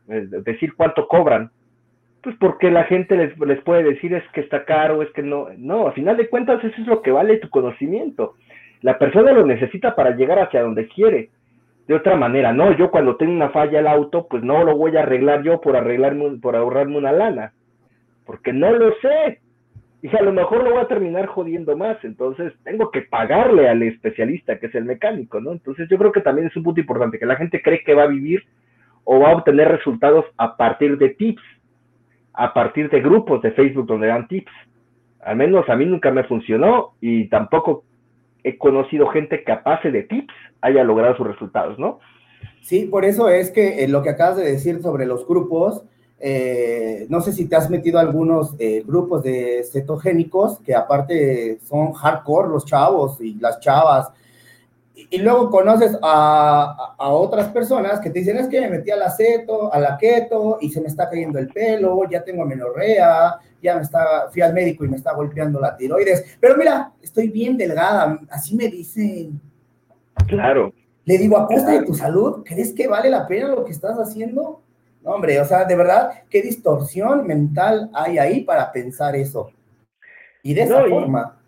A: eh, decir cuánto cobran, pues porque la gente les, les puede decir es que está caro, es que no, no, a final de cuentas eso es lo que vale tu conocimiento. La persona lo necesita para llegar hacia donde quiere de otra manera. No, yo cuando tengo una falla el auto, pues no lo voy a arreglar yo por arreglarme, por ahorrarme una lana, porque no lo sé. Y a lo mejor lo voy a terminar jodiendo más, entonces tengo que pagarle al especialista, que es el mecánico, ¿no? Entonces yo creo que también es un punto importante, que la gente cree que va a vivir o va a obtener resultados a partir de tips, a partir de grupos de Facebook donde dan tips. Al menos a mí nunca me funcionó y tampoco he conocido gente capaz de tips haya logrado sus resultados, ¿no?
B: Sí, por eso es que eh, lo que acabas de decir sobre los grupos, eh, no sé si te has metido a algunos eh, grupos de cetogénicos que aparte son hardcore los chavos y las chavas. Y, luego conoces a, a, otras personas que te dicen, es que me metí a la ceto, a la keto y se me está cayendo el pelo, ya tengo menorrea, ya me está, fui al médico y me está golpeando la tiroides. Pero mira, estoy bien delgada, así me dicen.
A: Claro.
B: Le digo, a costa de tu salud, ¿crees que vale la pena lo que estás haciendo? No, hombre, o sea, de verdad, qué distorsión mental hay ahí para pensar eso. Y de esa forma.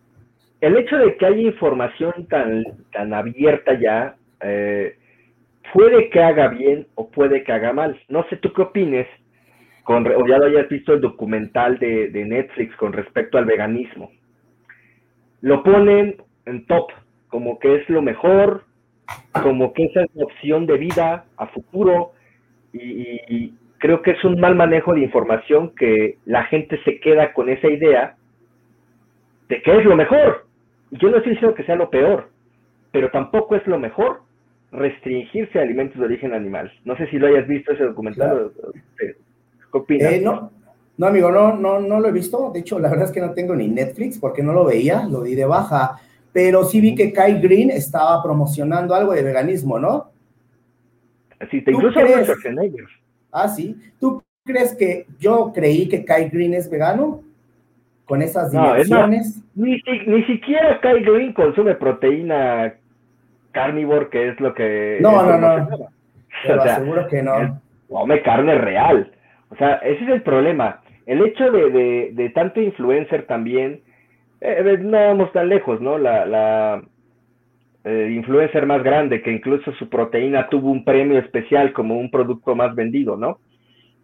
A: El hecho de que haya información tan, tan abierta ya, eh, puede que haga bien o puede que haga mal. No sé tú qué opines, con, o ya lo hayas visto el documental de, de Netflix con respecto al veganismo. Lo ponen en top, como que es lo mejor, como que esa es la opción de vida a futuro y, creo que es un mal manejo de información que la gente se queda con esa idea de que es lo mejor. Yo no estoy diciendo que sea lo peor, pero tampoco es lo mejor restringirse a alimentos de origen animal. No sé si lo hayas visto ese documental. ¿Qué
B: opinas? Eh, no, no, amigo, no, no, no lo he visto. De hecho, la verdad es que no tengo ni Netflix porque no lo veía, lo di de baja pero sí vi que Kai Green estaba promocionando algo de veganismo, ¿no?
A: Sí, te incluso crees...
B: Ah, sí. ¿Tú crees que yo creí que Kai Green es vegano? Con esas dimensiones.
A: No, ni, ni, siquiera Kai Green consume proteína carnívoro, que es lo que.
B: No, no, no. Te lo aseguro que no.
A: Come carne real. O sea, ese es el problema. El hecho de, de, de tanto influencer también eh, no vamos tan lejos, ¿no? La, la eh, influencer más grande, que incluso su proteína tuvo un premio especial como un producto más vendido, ¿no?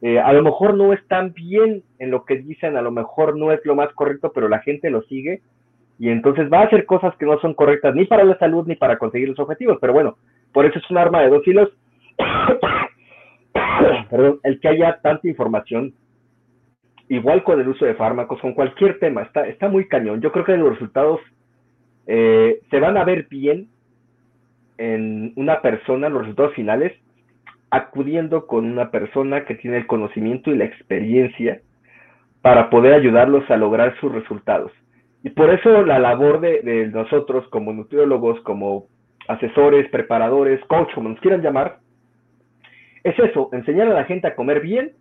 A: Eh, a lo mejor no es tan bien en lo que dicen, a lo mejor no es lo más correcto, pero la gente lo sigue y entonces va a hacer cosas que no son correctas ni para la salud ni para conseguir los objetivos. Pero bueno, por eso es un arma de dos hilos. Perdón, el que haya tanta información igual con el uso de fármacos, con cualquier tema, está, está muy cañón. Yo creo que los resultados eh, se van a ver bien en una persona los resultados finales acudiendo con una persona que tiene el conocimiento y la experiencia para poder ayudarlos a lograr sus resultados. Y por eso la labor de, nosotros como nutriólogos, como asesores, preparadores, coach, como nos quieran llamar, es eso, enseñar a la gente a comer bien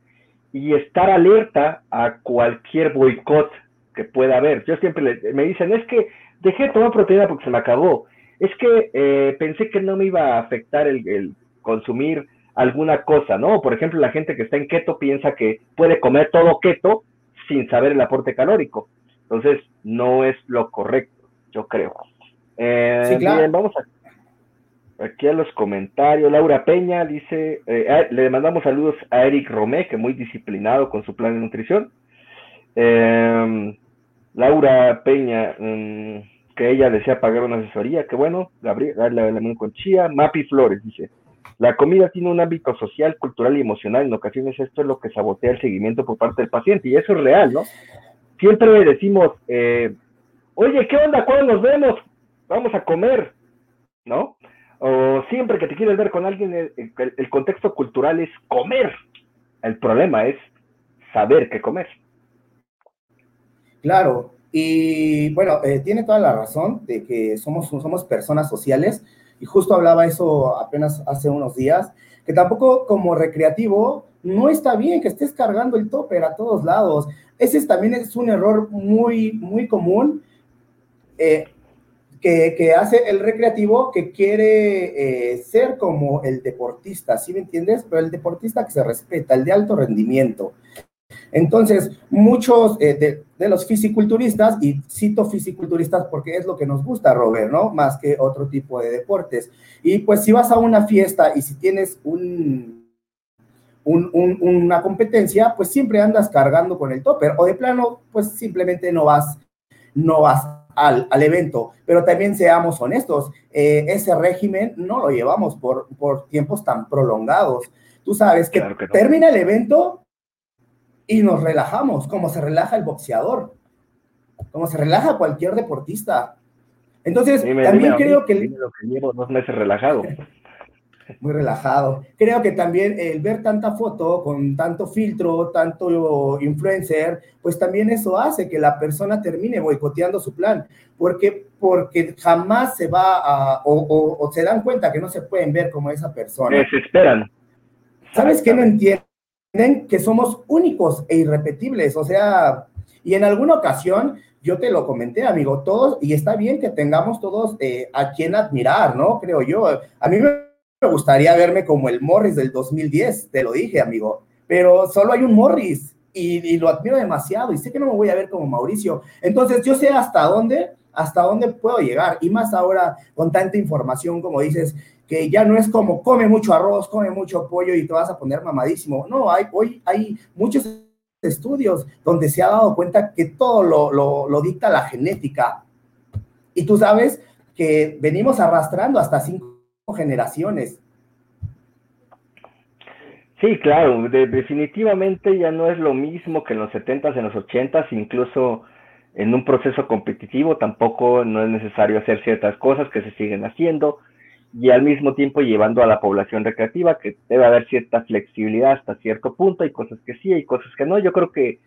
A: y estar alerta a cualquier boicot que pueda haber. Yo siempre me dicen, es que dejé de tomar proteína porque se me acabó. Es que eh, pensé que no me iba a afectar el, el, consumir alguna cosa, ¿no? Por ejemplo, la gente que está en keto piensa que puede comer todo keto sin saber el aporte calórico. Entonces, no es lo correcto, yo creo. Eh, bien, vamos a, aquí a los comentarios. Laura Peña dice, eh, le mandamos saludos a Eric Romé, que muy disciplinado con su plan de nutrición. Em, Laura Peña, mm, que ella desea pagar una asesoría, que bueno, Gabriel, la, la, con Chía. Mapi Flores dice, la comida tiene un ámbito social, cultural y emocional. En ocasiones esto es lo que sabotea el seguimiento por parte del paciente y eso es real, ¿no? Siempre decimos, eh, oye, ¿qué onda? ¿Cuándo nos vemos? Vamos a comer, ¿no? O siempre que te quieres ver con alguien, el, contexto cultural es comer. El problema es saber qué comer.
B: Claro, y bueno, eh, tiene toda la razón de que somos, somos personas sociales y justo hablaba eso apenas hace unos días, que tampoco como recreativo no está bien que estés cargando el topper a todos lados. Ese también es un error muy, muy común eh, que, hace el recreativo que quiere eh, ser como el deportista, ¿sí me entiendes? Pero el deportista que se respeta, el de alto rendimiento. Entonces, muchos eh, de, los fisiculturistas, y cito fisiculturistas porque es lo que nos gusta, Robert, ¿no? Más que otro tipo de deportes. Y pues si vas a una fiesta y si tienes un, una competencia, pues siempre andas cargando con el topper, o de plano, pues simplemente no vas, no vas al, evento. Pero también seamos honestos, eh, ese régimen no lo llevamos por, por tiempos tan prolongados. Tú sabes que, termina el evento y nos relajamos, como se relaja el boxeador, como se relaja cualquier deportista. Entonces, también creo que...
A: Lo que llevo dos meses relajado.
B: Muy relajado. Creo que también el ver tanta foto con tanto filtro, tanto influencer, pues también eso hace que la persona termine boicoteando su plan, porque, porque jamás se va a, o, se dan cuenta que no se pueden ver como esa persona.
A: esperan
B: ¿Sabes qué no entiendo? Que somos únicos e irrepetibles, o sea, y en alguna ocasión yo te lo comenté, amigo, todos, y está bien que tengamos todos eh, a quien admirar, ¿no? Creo yo. A mí me gustaría verme como el Morris del 2010, te lo dije, amigo, pero solo hay un Morris y, lo admiro demasiado y sé que no me voy a ver como Mauricio. Entonces yo sé hasta dónde, hasta dónde puedo llegar y más ahora con tanta información como dices, que ya no es como come mucho arroz, come mucho pollo y te vas a poner mamadísimo. No, hay, hoy hay muchos estudios donde se ha dado cuenta que todo lo, dicta la genética. Y tú sabes que venimos arrastrando hasta cinco generaciones.
A: Sí, claro, definitivamente ya no es lo mismo que en los 70s, en los 80s, incluso en un proceso competitivo tampoco no es necesario hacer ciertas cosas que se siguen haciendo y al mismo tiempo llevando a la población recreativa, que debe haber cierta flexibilidad hasta cierto punto, hay cosas que sí, hay cosas que no. Yo creo que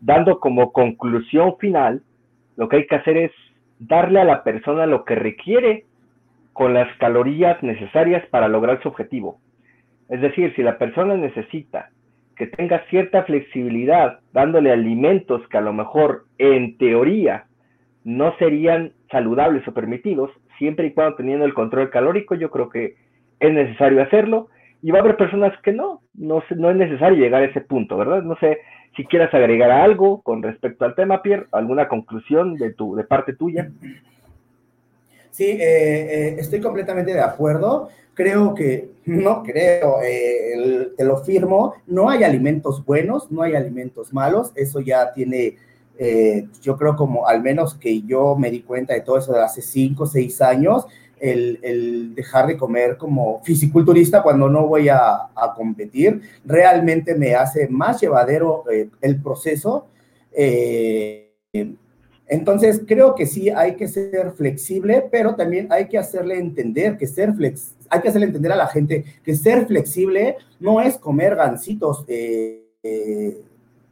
A: dando como conclusión final, lo que hay que hacer es darle a la persona lo que requiere con las calorías necesarias para lograr su objetivo. Es decir, si la persona necesita que tenga cierta flexibilidad dándole alimentos que a lo mejor en teoría no serían saludables o permitidos, siempre y cuando teniendo el control calórico, yo creo que es necesario hacerlo. Y va a haber personas que no, no, no es necesario llegar a ese punto, ¿verdad? No sé si quieras agregar algo con respecto al tema, Pierre, alguna conclusión de, tu, de parte tuya.
B: Sí, eh, eh, estoy completamente de acuerdo. Creo que, no creo, eh, te lo firmo, no hay alimentos buenos, no hay alimentos malos, eso ya tiene eh, yo creo como al menos que yo me di cuenta de todo eso de hace cinco o seis años, el, dejar de comer como fisiculturista cuando no voy a, competir, realmente me hace más llevadero eh, el proceso. Eh, Entonces, creo que sí hay que ser flexible, pero también hay que hacerle entender que ser flex, hay que hacerle entender a la gente que ser flexible no es comer gancitos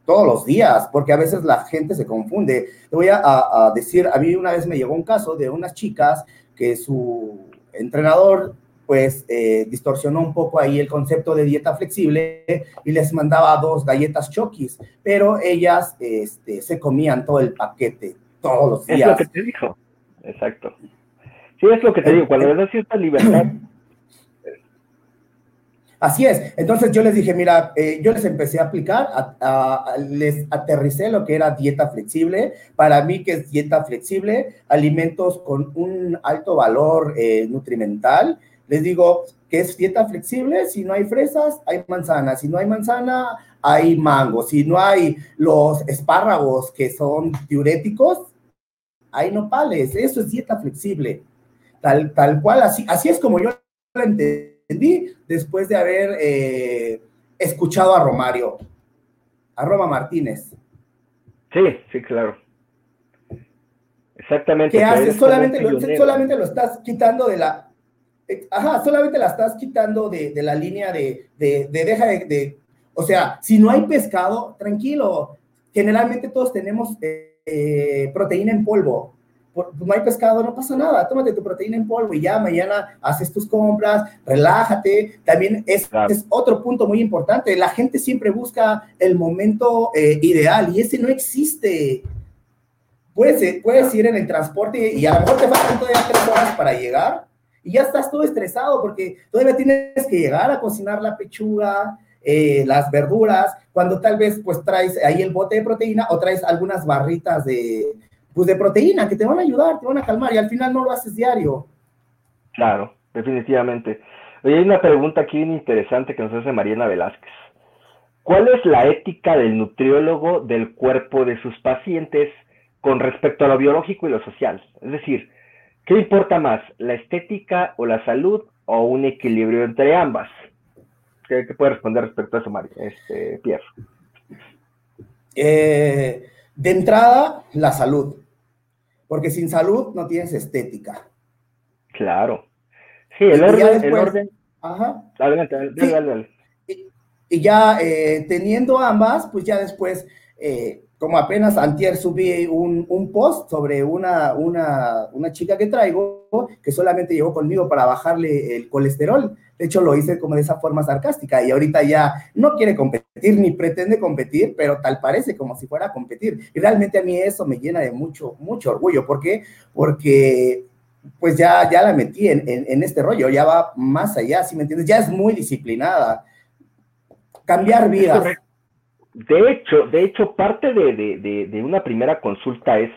B: todos los días, porque a veces la gente se confunde. Te voy a, decir, a mí una vez me llegó un caso de unas chicas que su entrenador pues eh, distorsionó un poco ahí el concepto de dieta flexible y les mandaba dos galletas chokis, pero ellas este, se comían todo el paquete todos los días.
A: Es lo que te dijo, exacto. Sí, es lo que te digo, cuando le das cierta libertad.
B: Así es. Entonces yo les dije, mira, eh, yo les empecé a aplicar, les aterricé lo que era dieta flexible. Para mí, que es dieta flexible, alimentos con un alto valor eh, nutrimental. Les digo que es dieta flexible, si no hay fresas, hay manzana, si no hay manzana, hay mango, si no hay los espárragos que son diuréticos, hay nopales, eso es dieta flexible, tal, tal cual, así, así es como yo lo entendí después de haber eh, escuchado a Romario, a Roma Martínez.
A: Sí, sí, claro. Exactamente.
B: ¿Qué haces? Solamente lo, solamente lo estás quitando de la... Eh, ajá, solamente la estás quitando de, la línea de, de, deja de, O sea, si no hay pescado, tranquilo. Generalmente todos tenemos... Eh, proteína en polvo. No hay pescado, no pasa nada, tómate tu proteína en polvo y ya mañana haces tus compras, relájate. También es, es otro punto muy importante, la gente siempre busca el momento eh, ideal y ese no existe. Puedes, puedes ir en el transporte y a lo mejor te faltan todavía tres horas para llegar y ya estás todo estresado porque todavía tienes que llegar a cocinar la pechuga, eh, las verduras, cuando tal vez pues traes ahí el bote de proteína o traes algunas barritas de, pues, de proteína que te van a ayudar, te van a calmar y al final no lo haces diario.
A: Claro, definitivamente. Oye, hay una pregunta aquí bien interesante que nos hace Mariana Velázquez. ¿Cuál es la ética del nutriólogo del cuerpo de sus pacientes con respecto a lo biológico y lo social? Es decir, ¿qué importa más, la estética o la salud o un equilibrio entre ambas? ¿Qué, puede responder respecto a eso, Mario? Este, Pierre.
B: Eh, de entrada, la salud. Porque sin salud no tienes estética.
A: Claro. Sí, el orden. el orden... Ajá. Adelante,
B: adelante, Y, ya eh, teniendo ambas, pues ya después, eh, como apenas antier subí un, un post sobre una, una, una, chica que traigo que solamente llegó conmigo para bajarle el colesterol. De hecho, lo hice como de esa forma sarcástica y ahorita ya no quiere competir ni pretende competir, pero tal parece como si fuera a competir. Y realmente a mí eso me llena de mucho, mucho orgullo. ¿Por qué? Porque pues ya, ya la metí en, en, este rollo, ya va más allá, ¿sí me entiendes? Ya es muy disciplinada. Cambiar vidas.
A: De hecho, de hecho, parte de, de, de una primera consulta es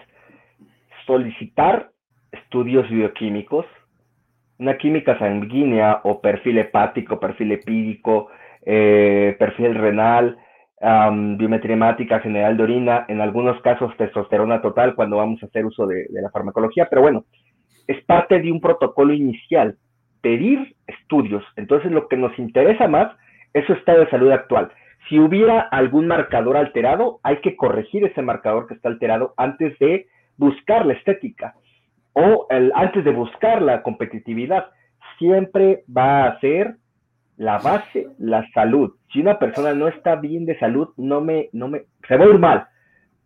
A: solicitar estudios bioquímicos una química sanguínea o perfil hepático, perfil epídico, eh, perfil renal, biometría hemática general de orina, en algunos casos testosterona total cuando vamos a hacer uso de, la farmacología, pero bueno, es parte de un protocolo inicial, pedir estudios. Entonces lo que nos interesa más es su estado de salud actual. Si hubiera algún marcador alterado, hay que corregir ese marcador que está alterado antes de buscar la estética o antes de buscar la competitividad, siempre va a ser la base, la salud. Si una persona no está bien de salud, no me, no me, se va a ir mal,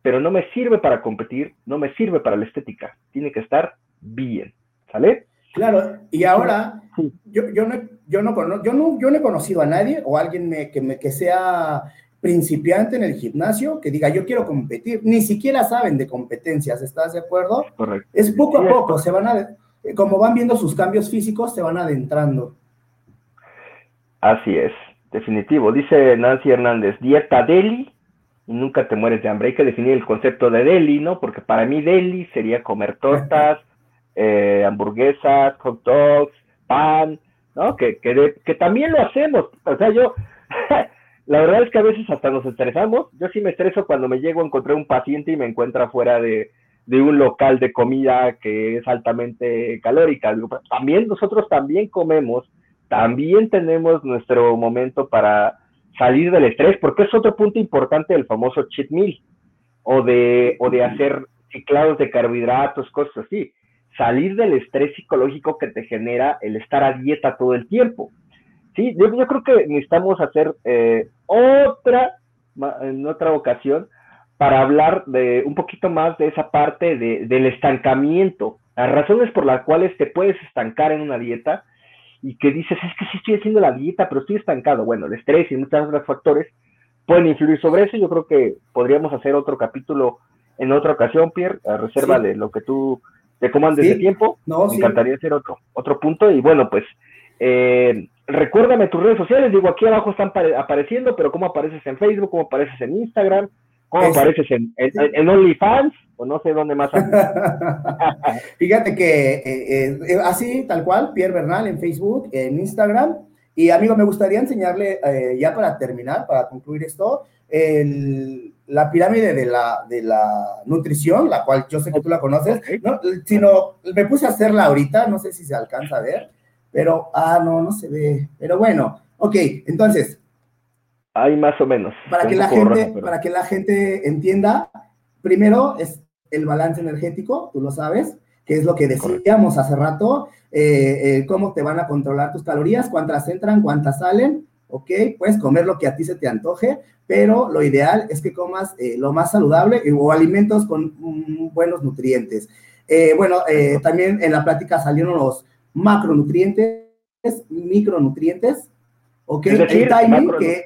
A: pero no me sirve para competir, no me sirve para la estética. Tiene que estar bien, ¿sale?
B: Claro, y ahora yo, yo, no, yo, no, yo, no, yo no he conocido a nadie o alguien que, me, que sea principiante en el gimnasio que diga yo quiero competir, ni siquiera saben de competencias, ¿estás de acuerdo?
A: Correcto.
B: Es poco a poco, se van a, como van viendo sus cambios físicos, se van adentrando.
A: Así es, definitivo. Dice Nancy Hernández, dieta deli y nunca te mueres de hambre. Hay que definir el concepto de deli, ¿no? Porque para mí deli sería comer tortas, eh, hamburguesas, hot dogs, pan, ¿no? Que, que, que también lo hacemos. O sea, yo... La verdad es que a veces hasta nos estresamos. Yo sí me estreso cuando me llego a encontrar un paciente y me encuentra fuera de, un local de comida que es altamente calórica. también nosotros también comemos, también tenemos nuestro momento para salir del estrés, porque es otro punto importante del famoso cheat meal o de, o de hacer ciclados de carbohidratos, cosas así. Salir del estrés psicológico que te genera el estar a dieta todo el tiempo. Sí, yo, yo creo que necesitamos hacer eh, otra, en otra ocasión, para hablar de un poquito más de esa parte de, del estancamiento, las razones por las cuales te puedes estancar en una dieta y que dices, es que sí estoy haciendo la dieta, pero estoy estancado. Bueno, el estrés y muchos otros factores pueden influir sobre eso. Yo creo que podríamos hacer otro capítulo en otra ocasión, Pierre, a reserva de lo que tú te comandes de tiempo. No, Me encantaría hacer otro, otro punto. Y bueno, pues eh, recuérdame tus redes sociales. Digo, aquí abajo están apareciendo, pero ¿cómo apareces en Facebook? ¿Cómo apareces en Instagram? ¿Cómo apareces en, en, OnlyFans? O no sé dónde más.
B: Fíjate que eh, eh, así, tal cual, Pierre Bernal en Facebook, en Instagram. Y amigo, me gustaría enseñarle, eh, ya para terminar, para concluir esto, la pirámide de la, de la nutrición, la cual yo sé que tú la conoces, ¿no? sino me puse a hacerla ahorita, no sé si se alcanza a ver, pero, ah, no, no se ve. Pero bueno, ok, entonces,
A: hay más o menos.
B: Para que, la gente, para que la gente entienda, primero es el balance energético, tú lo sabes, que es lo que decíamos hace rato, eh, eh, cómo te van a controlar tus calorías, cuántas entran, cuántas salen, ¿ok? Puedes comer lo que a ti se te antoje, pero lo ideal es que comas eh, lo más saludable o alimentos con mm, buenos nutrientes. bueno, también en la plática salieron los macronutrientes, micronutrientes, ¿ok?
A: el timing que...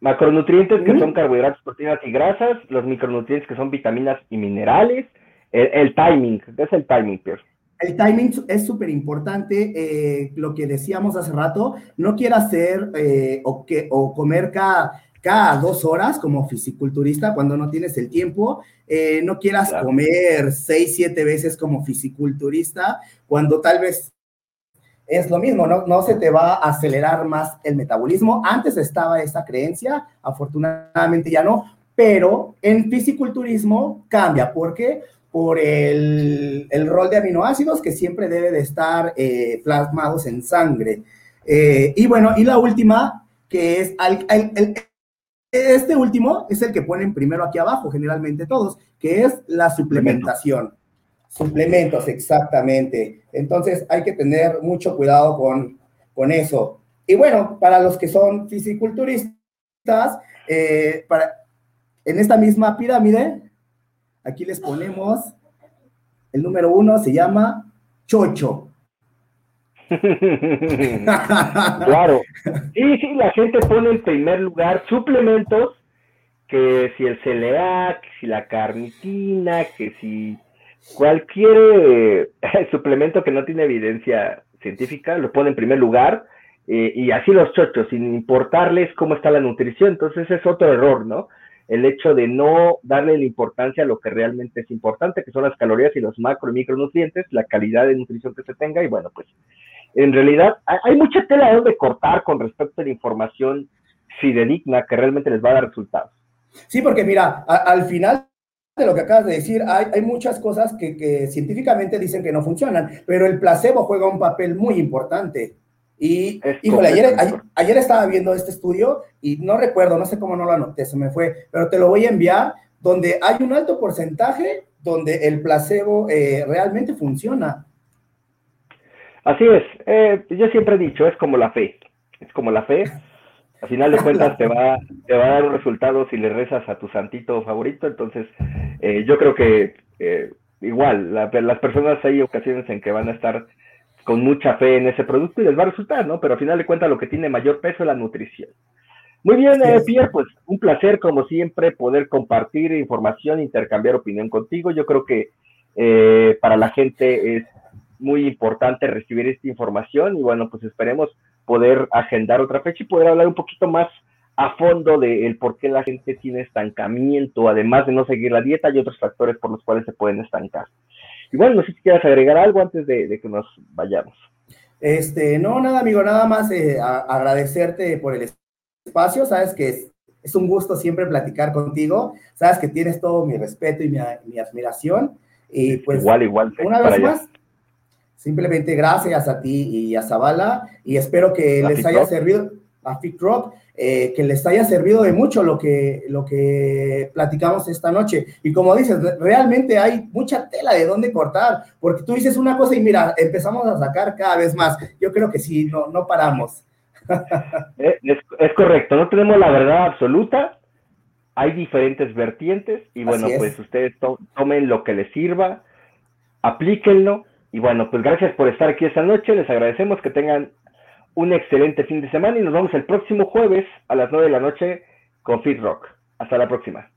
A: Macronutrientes que son carbohidratos, proteínas y grasas, los micronutrientes que son vitaminas y minerales, el, timing, ¿qué es el timing, Pierre?
B: El timing es súper importante, eh, lo que decíamos hace rato, no quieras hacer eh, o, que, o comer cada, cada dos horas como fisiculturista cuando no tienes el tiempo, eh, no quieras comer seis, siete veces como fisiculturista cuando tal vez es lo mismo, ¿no? no se te va a acelerar más el metabolismo. Antes estaba esa creencia, afortunadamente ya no, pero en fisiculturismo cambia. ¿Por qué? Por el, rol de aminoácidos que siempre debe de estar eh, plasmados en sangre. Eh, y bueno, y la última, que es este último es el que ponen primero aquí abajo, generalmente todos, que es la suplementación. Suplementos, exactamente. Entonces hay que tener mucho cuidado con, con eso. Y bueno, para los que son fisiculturistas, eh, para, en esta misma pirámide, aquí les ponemos, el número uno se llama Chocho.
A: claro. Sí, sí, la gente pone en primer lugar suplementos, que si el CLA, que si la carnitina, que si cualquier eh, suplemento que no tiene evidencia científica lo pone en primer lugar eh, y así los chochos, sin importarles cómo está la nutrición. Entonces es otro error, ¿no? El hecho de no darle la importancia a lo que realmente es importante, que son las calorías y los macro y micronutrientes, la calidad de nutrición que se tenga y bueno, pues en realidad hay, mucha tela donde cortar con respecto a la información fidedigna que realmente les va a dar resultados.
B: Sí, porque mira, al final de lo que acabas de decir, hay, hay muchas cosas que, científicamente dicen que no funcionan, pero el placebo juega un papel muy importante. Y, híjole, ayer, ayer, estaba viendo este estudio y no recuerdo, no sé cómo no lo anoté, se me fue, pero te lo voy a enviar, donde hay un alto porcentaje donde el placebo eh, realmente funciona.
A: Así es, eh, yo siempre he dicho, es como la fe, es como la fe, al final de cuentas te va, te va a dar un resultado si le rezas a tu santito favorito. Entonces, eh, yo creo que eh, igual, las personas hay ocasiones en que van a estar con mucha fe en ese producto y les va a resultar, ¿no? Pero al final de cuentas lo que tiene mayor peso es la nutrición. Muy bien, eh, Pierre, pues un placer como siempre poder compartir información, intercambiar opinión contigo. Yo creo que para la gente es muy importante recibir esta información y bueno, pues esperemos poder agendar otra fecha y poder hablar un poquito más a fondo del por qué la gente tiene estancamiento, además de no seguir la dieta, y otros factores por los cuales se pueden estancar. Y bueno, no sé si quieras agregar algo antes de, que nos vayamos.
B: Este, no, nada, amigo, nada más eh, agradecerte por el espacio, sabes que es, es, un gusto siempre platicar contigo, sabes que tienes todo mi respeto y mi, mi admiración, y pues,
A: igual, igual,
B: una vez más, Simplemente gracias a ti y a Zavala. Y espero que les haya servido a Fit Rock, eh, que les haya servido de mucho lo que, lo que platicamos esta noche. Y como dices, realmente hay mucha tela de dónde cortar, porque tú dices una cosa y mira, empezamos a sacar cada vez más. Yo creo que sí, no, no paramos.
A: Eh, es, correcto, no tenemos la verdad absoluta, hay diferentes vertientes y bueno, pues ustedes tomen lo que les sirva, aplíquenlo y bueno, pues gracias por estar aquí esta noche, les agradecemos que tengan un excelente fin de semana y nos vemos el próximo jueves a las 9 de la noche con Fit Rock. Hasta la próxima.